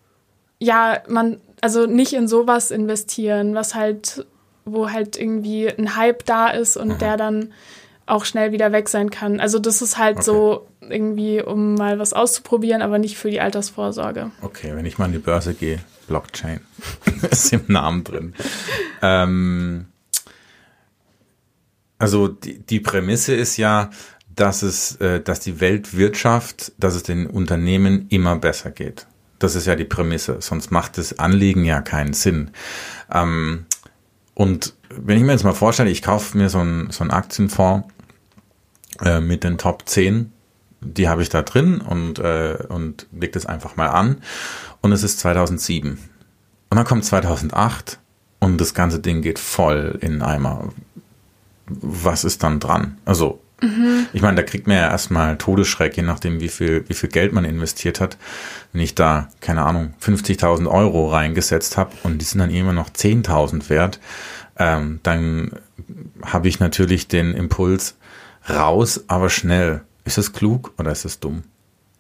ja, man, also nicht in sowas investieren, was halt wo halt irgendwie ein Hype da ist und mhm. der dann auch schnell wieder weg sein kann. Also das ist halt okay. so irgendwie, um mal was auszuprobieren, aber nicht für die Altersvorsorge. Okay, wenn ich mal an die Börse gehe, Blockchain ist im Namen drin. ähm, also die, die Prämisse ist ja, dass es, äh, dass die Weltwirtschaft, dass es den Unternehmen immer besser geht. Das ist ja die Prämisse, sonst macht das Anliegen ja keinen Sinn. Ähm, und wenn ich mir jetzt mal vorstelle, ich kaufe mir so einen, so einen Aktienfonds äh, mit den Top 10, die habe ich da drin und, äh, und leg das einfach mal an. Und es ist 2007. Und dann kommt 2008 und das ganze Ding geht voll in den Eimer. Was ist dann dran? Also, mhm. ich meine, da kriegt man ja erstmal Todesschreck, je nachdem, wie viel, wie viel Geld man investiert hat. Wenn ich da, keine Ahnung, 50.000 Euro reingesetzt habe und die sind dann immer noch 10.000 wert, ähm, dann habe ich natürlich den Impuls raus, aber schnell. Ist das klug oder ist das dumm?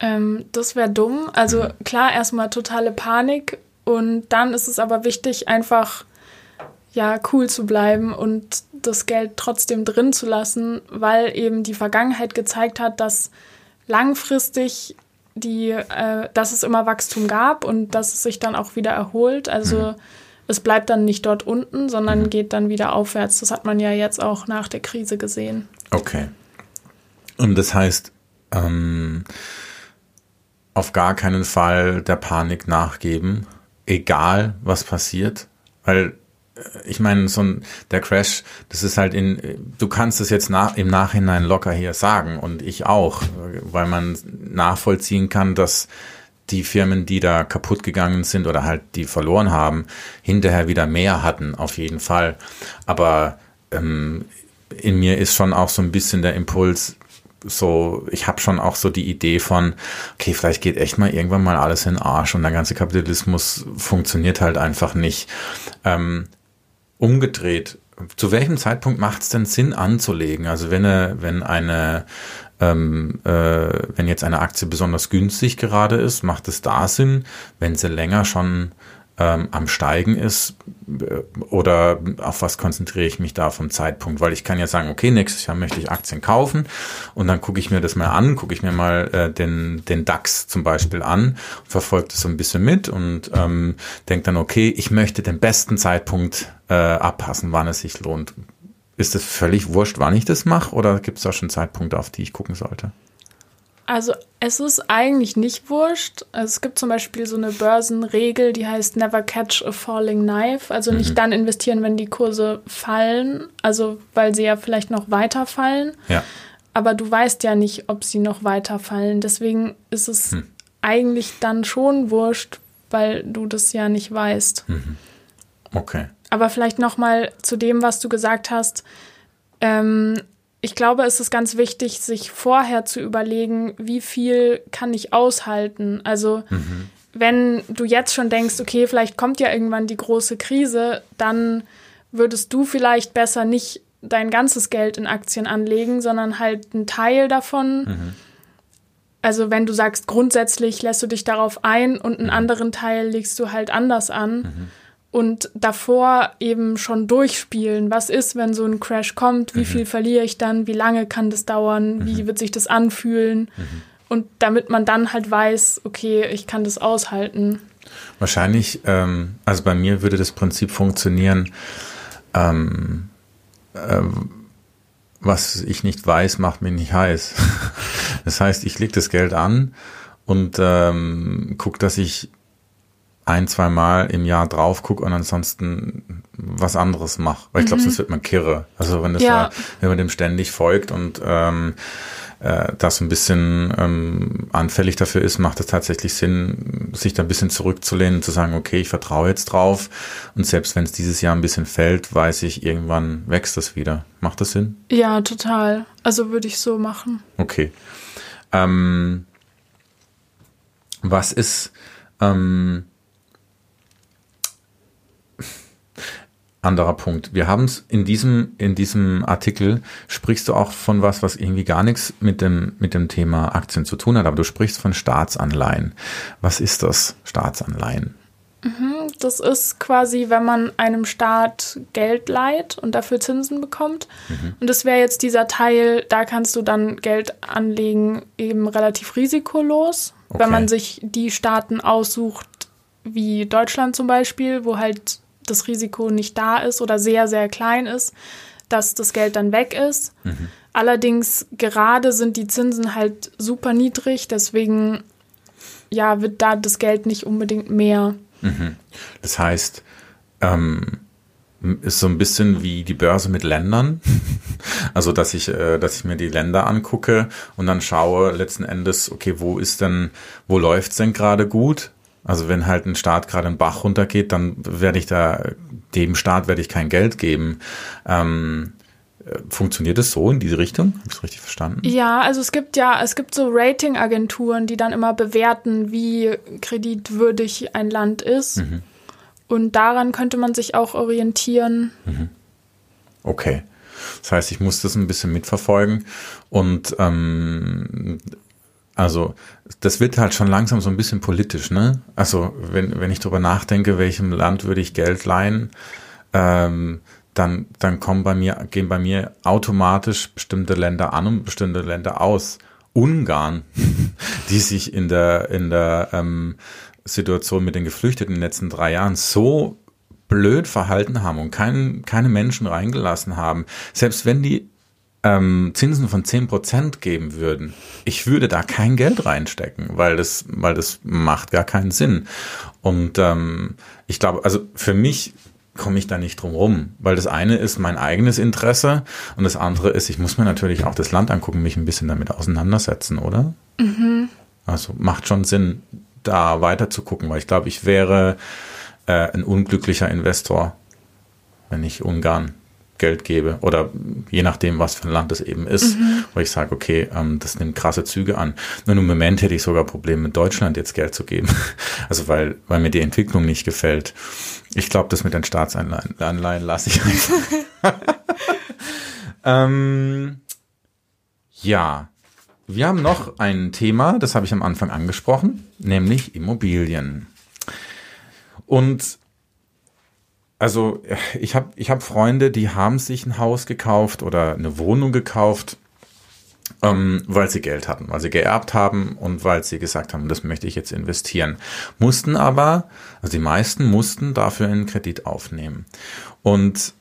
Ähm, das wäre dumm. Also mhm. klar, erstmal totale Panik und dann ist es aber wichtig, einfach ja cool zu bleiben und das Geld trotzdem drin zu lassen, weil eben die Vergangenheit gezeigt hat, dass langfristig die, äh, dass es immer Wachstum gab und dass es sich dann auch wieder erholt. Also mhm es bleibt dann nicht dort unten, sondern mhm. geht dann wieder aufwärts. Das hat man ja jetzt auch nach der Krise gesehen. Okay. Und das heißt, ähm, auf gar keinen Fall der Panik nachgeben, egal was passiert, weil ich meine, so ein, der Crash, das ist halt in, du kannst es jetzt nach, im Nachhinein locker hier sagen und ich auch, weil man nachvollziehen kann, dass die Firmen, die da kaputt gegangen sind oder halt die verloren haben, hinterher wieder mehr hatten, auf jeden Fall. Aber ähm, in mir ist schon auch so ein bisschen der Impuls, so, ich habe schon auch so die Idee von, okay, vielleicht geht echt mal irgendwann mal alles in den Arsch und der ganze Kapitalismus funktioniert halt einfach nicht. Ähm, umgedreht, zu welchem Zeitpunkt macht es denn Sinn anzulegen? Also wenn eine, wenn eine ähm, äh, wenn jetzt eine Aktie besonders günstig gerade ist, macht es da Sinn, wenn sie länger schon ähm, am Steigen ist äh, oder auf was konzentriere ich mich da vom Zeitpunkt? Weil ich kann ja sagen, okay, nächstes Jahr möchte ich Aktien kaufen und dann gucke ich mir das mal an, gucke ich mir mal äh, den, den DAX zum Beispiel an, verfolge das so ein bisschen mit und ähm, denke dann, okay, ich möchte den besten Zeitpunkt äh, abpassen, wann es sich lohnt. Ist es völlig wurscht, wann ich das mache oder gibt es da schon Zeitpunkte, auf die ich gucken sollte? Also es ist eigentlich nicht wurscht. Also es gibt zum Beispiel so eine Börsenregel, die heißt Never catch a falling knife. Also nicht mhm. dann investieren, wenn die Kurse fallen, also weil sie ja vielleicht noch weiter fallen. Ja. Aber du weißt ja nicht, ob sie noch weiter fallen. Deswegen ist es hm. eigentlich dann schon wurscht, weil du das ja nicht weißt. Mhm. Okay. Aber vielleicht noch mal zu dem, was du gesagt hast. Ähm, ich glaube, es ist ganz wichtig, sich vorher zu überlegen, wie viel kann ich aushalten. Also mhm. wenn du jetzt schon denkst, okay, vielleicht kommt ja irgendwann die große Krise, dann würdest du vielleicht besser nicht dein ganzes Geld in Aktien anlegen, sondern halt einen Teil davon. Mhm. Also wenn du sagst, grundsätzlich lässt du dich darauf ein und einen mhm. anderen Teil legst du halt anders an. Mhm. Und davor eben schon durchspielen. Was ist, wenn so ein Crash kommt? Wie mhm. viel verliere ich dann? Wie lange kann das dauern? Wie mhm. wird sich das anfühlen? Mhm. Und damit man dann halt weiß, okay, ich kann das aushalten. Wahrscheinlich, ähm, also bei mir würde das Prinzip funktionieren, ähm, ähm, was ich nicht weiß, macht mich nicht heiß. das heißt, ich lege das Geld an und ähm, gucke, dass ich ein, zwei Mal im Jahr drauf gucke und ansonsten was anderes mache. Weil ich glaube, mhm. sonst wird man kirre. Also wenn das ja. da, wenn man dem ständig folgt und ähm, äh, das ein bisschen ähm, anfällig dafür ist, macht es tatsächlich Sinn, sich da ein bisschen zurückzulehnen, zu sagen, okay, ich vertraue jetzt drauf und selbst wenn es dieses Jahr ein bisschen fällt, weiß ich, irgendwann wächst es wieder. Macht das Sinn? Ja, total. Also würde ich so machen. Okay. Ähm, was ist ähm, anderer Punkt. Wir haben es in diesem, in diesem Artikel sprichst du auch von was, was irgendwie gar nichts mit dem, mit dem Thema Aktien zu tun hat, aber du sprichst von Staatsanleihen. Was ist das, Staatsanleihen? Mhm, das ist quasi, wenn man einem Staat Geld leiht und dafür Zinsen bekommt. Mhm. Und das wäre jetzt dieser Teil, da kannst du dann Geld anlegen, eben relativ risikolos, okay. wenn man sich die Staaten aussucht, wie Deutschland zum Beispiel, wo halt das Risiko nicht da ist oder sehr, sehr klein ist, dass das Geld dann weg ist. Mhm. Allerdings gerade sind die Zinsen halt super niedrig, deswegen ja, wird da das Geld nicht unbedingt mehr. Mhm. Das heißt, ähm, ist so ein bisschen wie die Börse mit Ländern. Also, dass ich, äh, dass ich mir die Länder angucke und dann schaue letzten Endes, okay, wo ist denn, wo läuft's denn gerade gut? Also wenn halt ein Staat gerade einen Bach runtergeht, dann werde ich da, dem Staat werde ich kein Geld geben. Ähm, äh, Funktioniert es so in diese Richtung? Habe ich es richtig verstanden? Ja, also es gibt ja, es gibt so Ratingagenturen, die dann immer bewerten, wie kreditwürdig ein Land ist. Mhm. Und daran könnte man sich auch orientieren. Mhm. Okay. Das heißt, ich muss das ein bisschen mitverfolgen. Und ähm, also das wird halt schon langsam so ein bisschen politisch, ne? Also wenn, wenn ich darüber nachdenke, welchem Land würde ich Geld leihen, ähm, dann, dann kommen bei mir, gehen bei mir automatisch bestimmte Länder an und bestimmte Länder aus. Ungarn, die sich in der, in der ähm, Situation mit den Geflüchteten in den letzten drei Jahren so blöd verhalten haben und kein, keine Menschen reingelassen haben. Selbst wenn die ähm, Zinsen von zehn Prozent geben würden, ich würde da kein Geld reinstecken, weil das, weil das macht gar keinen Sinn. Und ähm, ich glaube, also für mich komme ich da nicht drum rum, weil das eine ist mein eigenes Interesse und das andere ist, ich muss mir natürlich auch das Land angucken, mich ein bisschen damit auseinandersetzen, oder? Mhm. Also macht schon Sinn, da weiter zu gucken, weil ich glaube, ich wäre äh, ein unglücklicher Investor, wenn ich Ungarn Geld gebe oder je nachdem, was für ein Land es eben ist, mhm. wo ich sage, okay, ähm, das nimmt krasse Züge an. Nur im Moment hätte ich sogar Probleme, mit Deutschland jetzt Geld zu geben. Also weil, weil mir die Entwicklung nicht gefällt. Ich glaube, das mit den Staatsanleihen Anleihen lasse ich einfach. ähm, ja, wir haben noch ein Thema, das habe ich am Anfang angesprochen, nämlich Immobilien. Und also ich habe ich hab Freunde, die haben sich ein Haus gekauft oder eine Wohnung gekauft, ähm, weil sie Geld hatten, weil sie geerbt haben und weil sie gesagt haben, das möchte ich jetzt investieren. Mussten aber, also die meisten mussten dafür einen Kredit aufnehmen. Und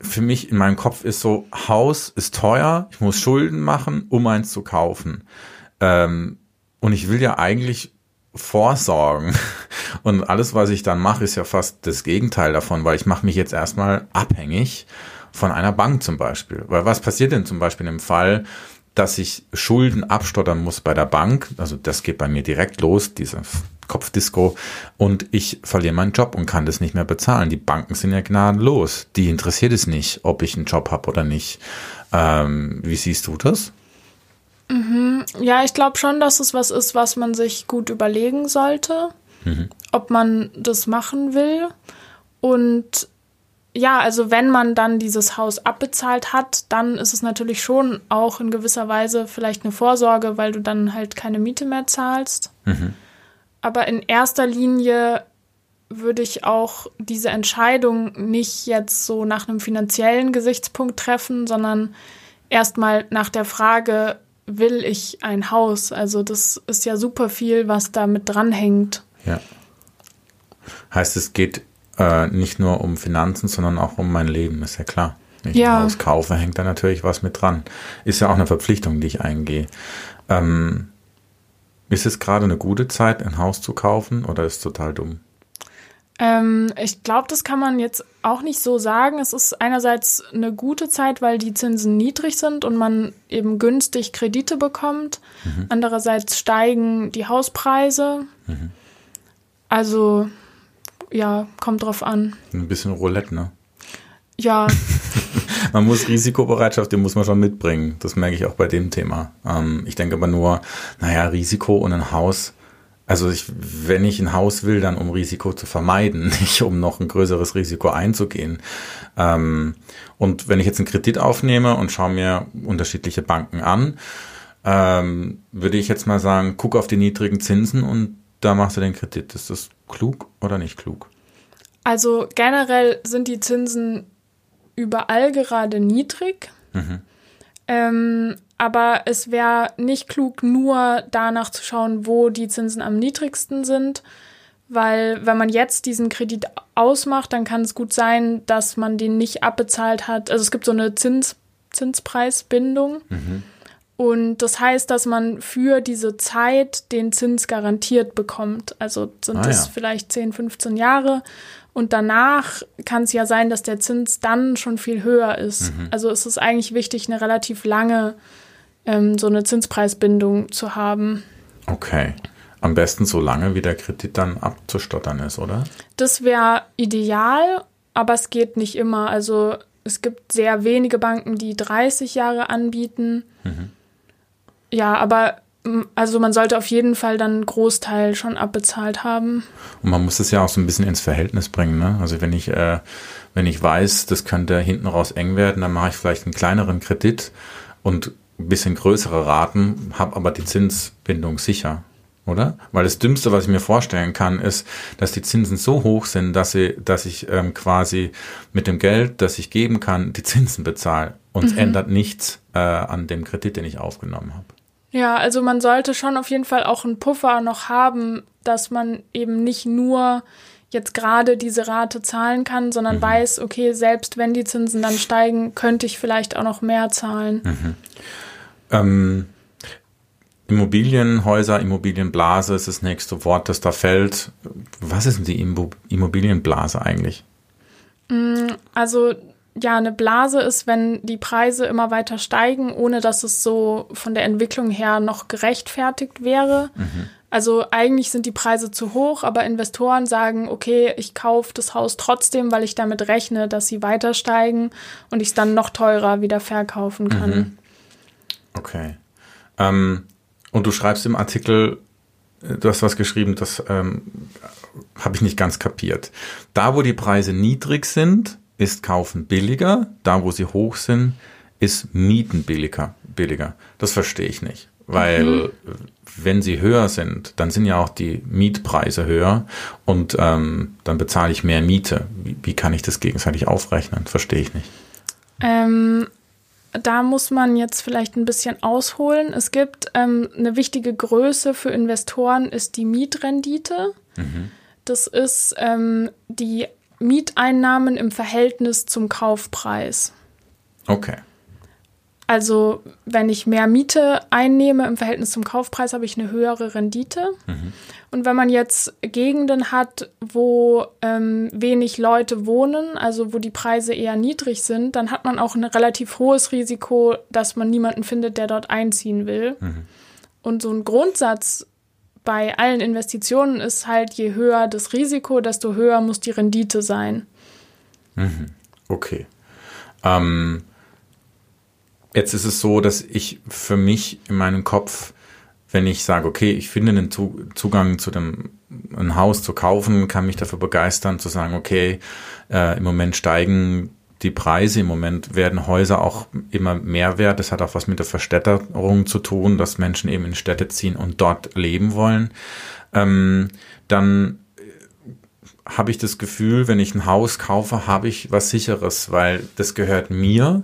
für mich in meinem Kopf ist so, Haus ist teuer, ich muss Schulden machen, um eins zu kaufen. Ähm, und ich will ja eigentlich vorsorgen. Und alles, was ich dann mache, ist ja fast das Gegenteil davon, weil ich mache mich jetzt erstmal abhängig von einer Bank zum Beispiel. Weil was passiert denn zum Beispiel im Fall, dass ich Schulden abstottern muss bei der Bank? Also das geht bei mir direkt los, diese Kopfdisco und ich verliere meinen Job und kann das nicht mehr bezahlen. Die Banken sind ja gnadenlos. Die interessiert es nicht, ob ich einen Job habe oder nicht. Ähm, wie siehst du das? Mhm. Ja, ich glaube schon, dass es was ist, was man sich gut überlegen sollte, mhm. ob man das machen will. Und ja, also wenn man dann dieses Haus abbezahlt hat, dann ist es natürlich schon auch in gewisser Weise vielleicht eine Vorsorge, weil du dann halt keine Miete mehr zahlst. Mhm. Aber in erster Linie würde ich auch diese Entscheidung nicht jetzt so nach einem finanziellen Gesichtspunkt treffen, sondern erstmal nach der Frage, will ich ein Haus? Also das ist ja super viel, was da mit dranhängt. Ja. Heißt, es geht äh, nicht nur um Finanzen, sondern auch um mein Leben, ist ja klar. Wenn ich ja. ein Haus kaufe, hängt da natürlich was mit dran. Ist ja auch eine Verpflichtung, die ich eingehe. Ähm, ist es gerade eine gute Zeit, ein Haus zu kaufen oder ist es total dumm? Ähm, ich glaube, das kann man jetzt auch nicht so sagen. Es ist einerseits eine gute Zeit, weil die Zinsen niedrig sind und man eben günstig Kredite bekommt. Mhm. Andererseits steigen die Hauspreise. Mhm. Also ja, kommt drauf an. Ein bisschen Roulette, ne? Ja. man muss Risikobereitschaft, die muss man schon mitbringen. Das merke ich auch bei dem Thema. Ähm, ich denke aber nur, naja, Risiko und ein Haus. Also ich, wenn ich ein Haus will, dann um Risiko zu vermeiden, nicht um noch ein größeres Risiko einzugehen. Ähm, und wenn ich jetzt einen Kredit aufnehme und schaue mir unterschiedliche Banken an, ähm, würde ich jetzt mal sagen, guck auf die niedrigen Zinsen und da machst du den Kredit. Ist das klug oder nicht klug? Also generell sind die Zinsen überall gerade niedrig. Mhm. Ähm, aber es wäre nicht klug, nur danach zu schauen, wo die Zinsen am niedrigsten sind. Weil wenn man jetzt diesen Kredit ausmacht, dann kann es gut sein, dass man den nicht abbezahlt hat. Also es gibt so eine Zins, Zinspreisbindung. Mhm. Und das heißt, dass man für diese Zeit den Zins garantiert bekommt. Also sind ah, das ja. vielleicht 10, 15 Jahre. Und danach kann es ja sein, dass der Zins dann schon viel höher ist. Mhm. Also es ist eigentlich wichtig, eine relativ lange ähm, so eine Zinspreisbindung zu haben. Okay. Am besten so lange, wie der Kredit dann abzustottern ist, oder? Das wäre ideal, aber es geht nicht immer. Also es gibt sehr wenige Banken, die 30 Jahre anbieten. Mhm. Ja, aber also man sollte auf jeden Fall dann einen Großteil schon abbezahlt haben. Und man muss es ja auch so ein bisschen ins Verhältnis bringen. Ne? Also wenn ich, äh, wenn ich weiß, das könnte hinten raus eng werden, dann mache ich vielleicht einen kleineren Kredit und ein bisschen größere Raten, habe aber die Zinsbindung sicher. Oder? Weil das Dümmste, was ich mir vorstellen kann, ist, dass die Zinsen so hoch sind, dass, sie, dass ich ähm, quasi mit dem Geld, das ich geben kann, die Zinsen bezahle. Und es mhm. ändert nichts äh, an dem Kredit, den ich aufgenommen habe. Ja, also man sollte schon auf jeden Fall auch einen Puffer noch haben, dass man eben nicht nur jetzt gerade diese Rate zahlen kann, sondern mhm. weiß, okay, selbst wenn die Zinsen dann steigen, könnte ich vielleicht auch noch mehr zahlen. Mhm. Ähm, Immobilienhäuser, Immobilienblase ist das nächste Wort, das da fällt. Was ist denn die Immobilienblase eigentlich? Mm, also ja, eine Blase ist, wenn die Preise immer weiter steigen, ohne dass es so von der Entwicklung her noch gerechtfertigt wäre. Mhm. Also eigentlich sind die Preise zu hoch, aber Investoren sagen, okay, ich kaufe das Haus trotzdem, weil ich damit rechne, dass sie weiter steigen und ich es dann noch teurer wieder verkaufen kann. Mhm. Okay. Ähm, und du schreibst im Artikel, äh, du hast was geschrieben, das ähm, habe ich nicht ganz kapiert. Da, wo die Preise niedrig sind, ist Kaufen billiger, da wo sie hoch sind, ist Mieten billiger. billiger. Das verstehe ich nicht, weil mhm. wenn sie höher sind, dann sind ja auch die Mietpreise höher und ähm, dann bezahle ich mehr Miete. Wie, wie, kann ich das gegenseitig aufrechnen? Verstehe ich nicht. Ähm, da muss man jetzt vielleicht ein bisschen ausholen. Es gibt ähm, eine wichtige Größe für Investoren, ist die Mietrendite. Mhm. Das ist ähm, die Mieteinnahmen im Verhältnis zum Kaufpreis. Okay. Also wenn ich mehr Miete einnehme im Verhältnis zum Kaufpreis, habe ich eine höhere Rendite. Mhm. Und wenn man jetzt Gegenden hat, wo ähm, wenig Leute wohnen, also wo die Preise eher niedrig sind, dann hat man auch ein relativ hohes Risiko, dass man niemanden findet, der dort einziehen will. Mhm. Und so ein Grundsatz bei allen Investitionen ist halt, je höher das Risiko, desto höher muss die Rendite sein. Mhm. Okay. Ähm, jetzt ist es so, dass ich für mich in meinem Kopf, wenn ich sage, okay, ich finde einen Zugang zu dem ein Haus zu kaufen, kann mich dafür begeistern, zu sagen, okay, äh, im Moment steigen die Preise, im Moment werden Häuser auch immer mehr wert. Das hat auch was mit der Verstädterung zu tun, dass Menschen eben in Städte ziehen und dort leben wollen. Ähm, dann habe ich das Gefühl, wenn ich ein Haus kaufe, habe ich was Sicheres, weil das gehört mir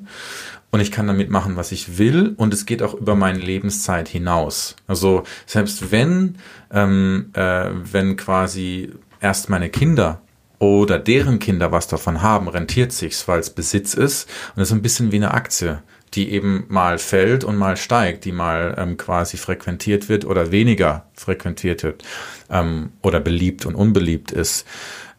und ich kann damit machen, was ich will und es geht auch über meine Lebenszeit hinaus. Also selbst wenn, ähm, äh, wenn quasi erst meine Kinder oder deren Kinder was davon haben, rentiert sich's, weil es Besitz ist und es ist ein bisschen wie eine Aktie die eben mal fällt und mal steigt, die mal ähm, quasi frequentiert wird oder weniger frequentiert wird ähm, oder beliebt und unbeliebt ist.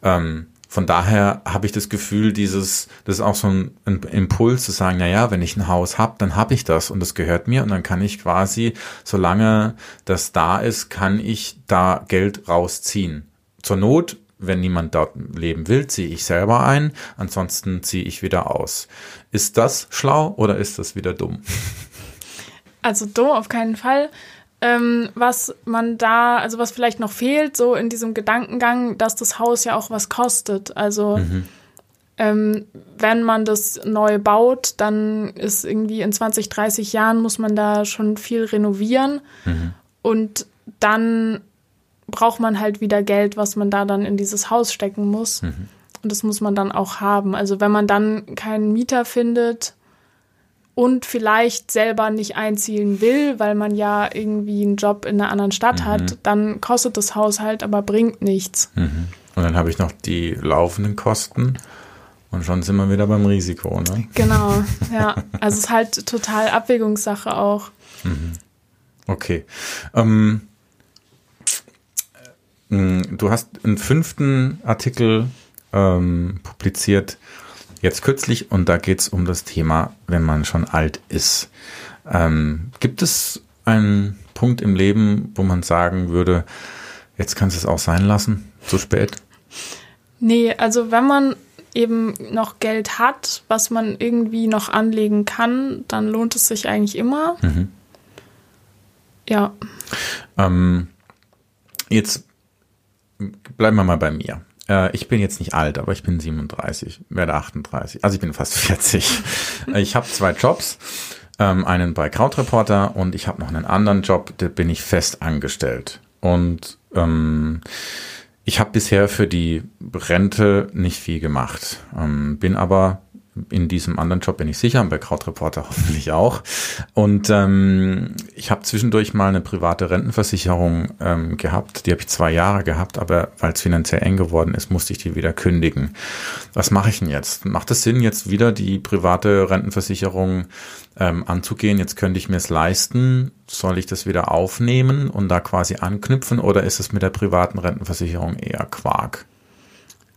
Ähm, von daher habe ich das Gefühl, dieses, das ist auch so ein, ein Impuls zu sagen, na ja, wenn ich ein Haus habe, dann habe ich das und das gehört mir und dann kann ich quasi, solange das da ist, kann ich da Geld rausziehen. Zur Not, wenn niemand dort leben will, ziehe ich selber ein, ansonsten ziehe ich wieder aus. Ist das schlau oder ist das wieder dumm? Also dumm auf keinen Fall. Ähm, was man da, also was vielleicht noch fehlt, so in diesem Gedankengang, dass das Haus ja auch was kostet. Also mhm. ähm, wenn man das neu baut, dann ist irgendwie in 20, 30 Jahren muss man da schon viel renovieren. Mhm. Und dann braucht man halt wieder Geld, was man da dann in dieses Haus stecken muss. Mhm. Und das muss man dann auch haben. Also wenn man dann keinen Mieter findet, und vielleicht selber nicht einziehen will, weil man ja irgendwie einen Job in einer anderen Stadt mhm. hat, dann kostet das Haus halt, aber bringt nichts. Mhm. Und dann habe ich noch die laufenden Kosten und schon sind wir wieder beim Risiko, ne? Genau, ja. Also es ist halt total Abwägungssache auch. Mhm. Okay. Ähm, äh, du hast einen fünften Artikel ähm, publiziert jetzt kürzlich und da geht es um das Thema, wenn man schon alt ist. Ähm, gibt es einen Punkt im Leben, wo man sagen würde, jetzt kannst du es auch sein lassen, zu spät? Nee, also wenn man eben noch Geld hat, was man irgendwie noch anlegen kann, dann lohnt es sich eigentlich immer. Mhm. Ja. Ähm, jetzt bleiben wir mal bei mir. Äh, ich bin jetzt nicht alt, aber ich bin 37, werde 38. Also ich bin fast 40. ich habe zwei Jobs. Ähm, einen bei Krautreporter und ich habe noch einen anderen Job, da bin ich fest angestellt. Und ähm, ich habe bisher für die Rente nicht viel gemacht, ähm, bin aber in diesem anderen Job bin ich sicher, bei Krautreporter hoffentlich auch. Und ähm, ich habe zwischendurch mal eine private Rentenversicherung ähm, gehabt. Die habe ich zwei Jahre gehabt, aber weil es finanziell eng geworden ist, musste ich die wieder kündigen. Was mache ich denn jetzt? Macht es Sinn, jetzt wieder die private Rentenversicherung ähm, anzugehen? Jetzt könnte ich mir es leisten. Soll ich das wieder aufnehmen und da quasi anknüpfen oder ist es mit der privaten Rentenversicherung eher Quark?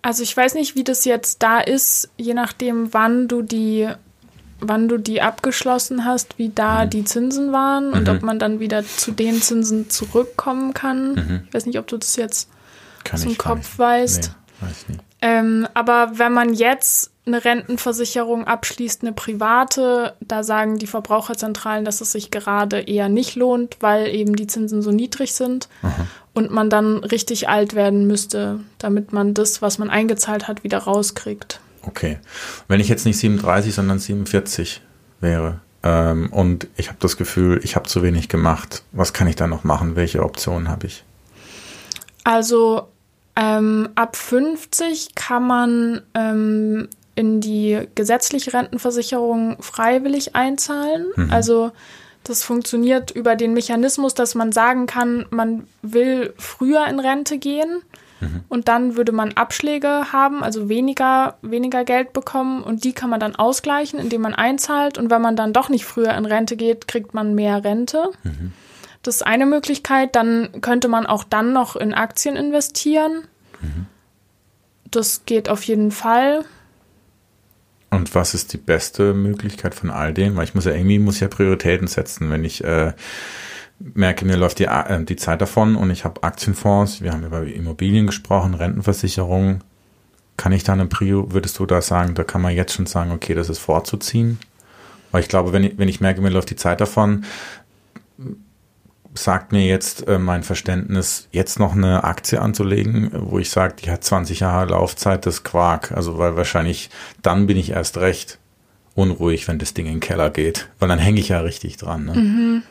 Also ich weiß nicht, wie das jetzt da ist, je nachdem, wann du die, wann du die abgeschlossen hast, wie da mhm. die Zinsen waren mhm. und ob man dann wieder zu den Zinsen zurückkommen kann. Mhm. Ich weiß nicht, ob du das jetzt kann zum Kopf weißt. Nee, weiß nicht. Ähm, aber wenn man jetzt eine Rentenversicherung abschließt, eine private, da sagen die Verbraucherzentralen, dass es sich gerade eher nicht lohnt, weil eben die Zinsen so niedrig sind. Aha und man dann richtig alt werden müsste, damit man das, was man eingezahlt hat, wieder rauskriegt. Okay. Wenn ich jetzt nicht 37, sondern 47 wäre ähm, und ich habe das Gefühl, ich habe zu wenig gemacht, was kann ich da noch machen? Welche Optionen habe ich? Also ähm, ab 50 kann man ähm, in die gesetzliche Rentenversicherung freiwillig einzahlen. Mhm. Also das funktioniert über den Mechanismus, dass man sagen kann, man will früher in Rente gehen mhm. und dann würde man Abschläge haben, also weniger, weniger Geld bekommen und die kann man dann ausgleichen, indem man einzahlt und wenn man dann doch nicht früher in Rente geht, kriegt man mehr Rente. Mhm. Das ist eine Möglichkeit. Dann könnte man auch dann noch in Aktien investieren. Mhm. Das geht auf jeden Fall. Und was ist die beste Möglichkeit von all denen? Weil ich muss ja irgendwie muss ja Prioritäten setzen. Wenn ich äh, merke, mir läuft die, äh, die Zeit davon und ich habe Aktienfonds, wir haben über Immobilien gesprochen, Rentenversicherung. Kann ich da eine Prio, würdest du da sagen, da kann man jetzt schon sagen, okay, das ist vorzuziehen? Weil ich glaube, wenn ich, wenn ich merke, mir läuft die Zeit davon, sagt mir jetzt äh, mein Verständnis, jetzt noch eine Aktie anzulegen, wo ich sage, die hat 20 Jahre Laufzeit, das Quark. Also weil wahrscheinlich dann bin ich erst recht unruhig, wenn das Ding in den Keller geht. Weil dann hänge ich ja richtig dran. Ne? Mhm.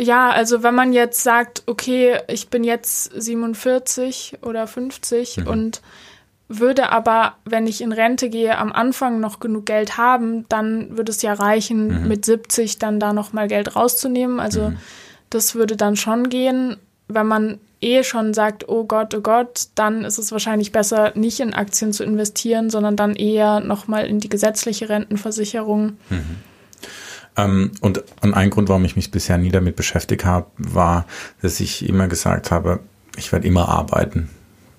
Ja, also wenn man jetzt sagt, okay, ich bin jetzt 47 oder 50 mhm. und würde aber, wenn ich in Rente gehe, am Anfang noch genug Geld haben, dann würde es ja reichen, mhm. mit 70 dann da noch mal Geld rauszunehmen. Also mhm. Das würde dann schon gehen. Wenn man eh schon sagt, oh Gott, oh Gott, dann ist es wahrscheinlich besser, nicht in Aktien zu investieren, sondern dann eher noch mal in die gesetzliche Rentenversicherung. Mhm. Ähm, und, und ein Grund, warum ich mich bisher nie damit beschäftigt habe, war, dass ich immer gesagt habe, ich werde immer arbeiten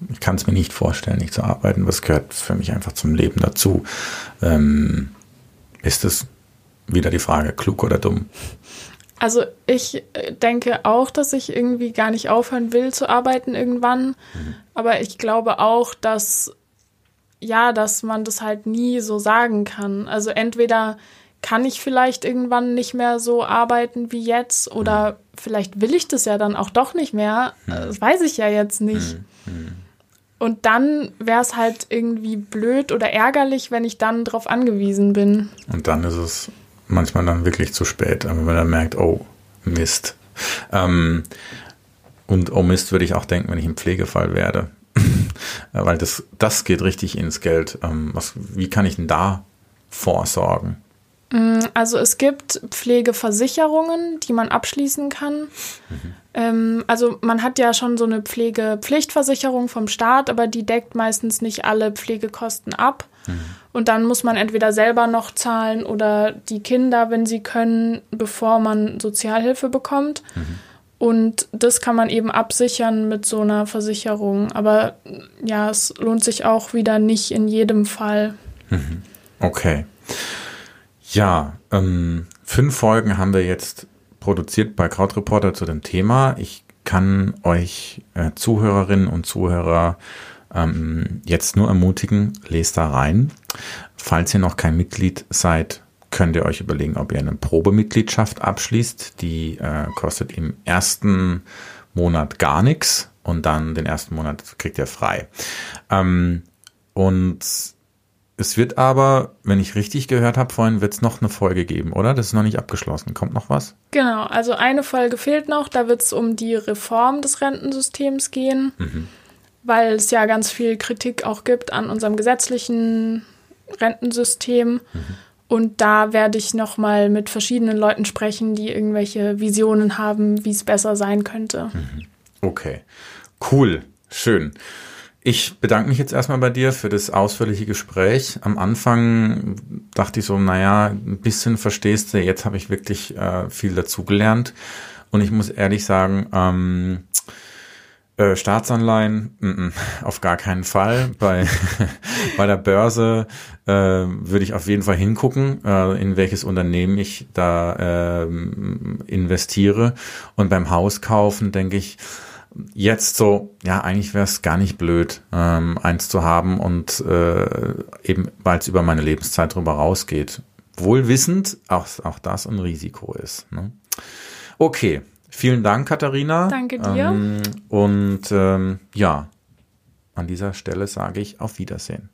ich kann es mir nicht vorstellen, nicht zu arbeiten. Was gehört für mich einfach zum Leben dazu? Ähm, ist es wieder die Frage, klug oder dumm? Also ich äh, denke auch, dass ich irgendwie gar nicht aufhören will zu arbeiten irgendwann. Mhm. Aber ich glaube auch, dass ja, dass man das halt nie so sagen kann. Also entweder kann ich vielleicht irgendwann nicht mehr so arbeiten wie jetzt oder mhm. vielleicht will ich das ja dann auch doch nicht mehr. Mhm. Das weiß ich ja jetzt nicht. Mhm. mhm. Und dann wäre es halt irgendwie blöd oder ärgerlich, wenn ich dann darauf angewiesen bin. Und dann ist es manchmal dann wirklich zu spät, wenn man dann merkt, oh, Mist. Ähm, und oh Mist würde ich auch denken, wenn ich im Pflegefall werde. Weil das, das geht richtig ins Geld. Ähm, was, wie kann ich denn da vorsorgen? Mm, also es gibt Pflegeversicherungen, die man abschließen kann. Mhm. Ähm, also man hat ja schon so eine Pflegepflichtversicherung vom Staat, aber die deckt meistens nicht alle Pflegekosten ab. Mhm. Und dann muss man entweder selber noch zahlen oder die Kinder, wenn sie können, bevor man Sozialhilfe bekommt. Mhm. Und das kann man eben absichern mit so einer Versicherung. Aber ja, es lohnt sich auch wieder nicht in jedem Fall. Mhm. Okay. Ja, ähm, fünf Folgen haben wir jetzt produziert bei Krautreporter zu dem Thema. Ich kann euch äh, Zuhörerinnen und Zuhörer ähm, jetzt nur ermutigen, lest da rein. Falls ihr noch kein Mitglied seid, könnt ihr euch überlegen, ob ihr eine Probemitgliedschaft abschließt. Die äh, kostet im ersten Monat gar nichts und dann den ersten Monat kriegt ihr frei. Ähm, und es wird aber, wenn ich richtig gehört habe vorhin, wird es noch eine Folge geben, oder? Das ist noch nicht abgeschlossen. Kommt noch was? Genau, also eine Folge fehlt noch. Da wird es um die Reform des Rentensystems gehen, mhm. weil es ja ganz viel Kritik auch gibt an unserem gesetzlichen Rentensystem. Mhm. Und da werde ich nochmal mit verschiedenen Leuten sprechen, die irgendwelche Visionen haben, wie es besser sein könnte. Mhm. Okay, cool, schön. Ich bedanke mich jetzt erstmal bei dir für das ausführliche Gespräch. Am Anfang dachte ich so, naja, ein bisschen verstehst du, jetzt habe ich wirklich äh, viel dazugelernt. Und ich muss ehrlich sagen, ähm, äh, Staatsanleihen, m -m, auf gar keinen Fall. Bei, bei der Börse äh, würde ich auf jeden Fall hingucken, äh, in welches Unternehmen ich da äh, investiere. Und beim Hauskaufen denke ich, jetzt so, ja, eigentlich wäre es gar nicht blöd, ähm, eins zu haben und äh, eben, weil es über meine Lebenszeit drüber rausgeht. Wohl wissend, auch, auch das ein Risiko ist. Ne? Okay, vielen Dank, Katharina. Danke dir. Ähm, und ähm, ja, an dieser Stelle sage ich auf Wiedersehen.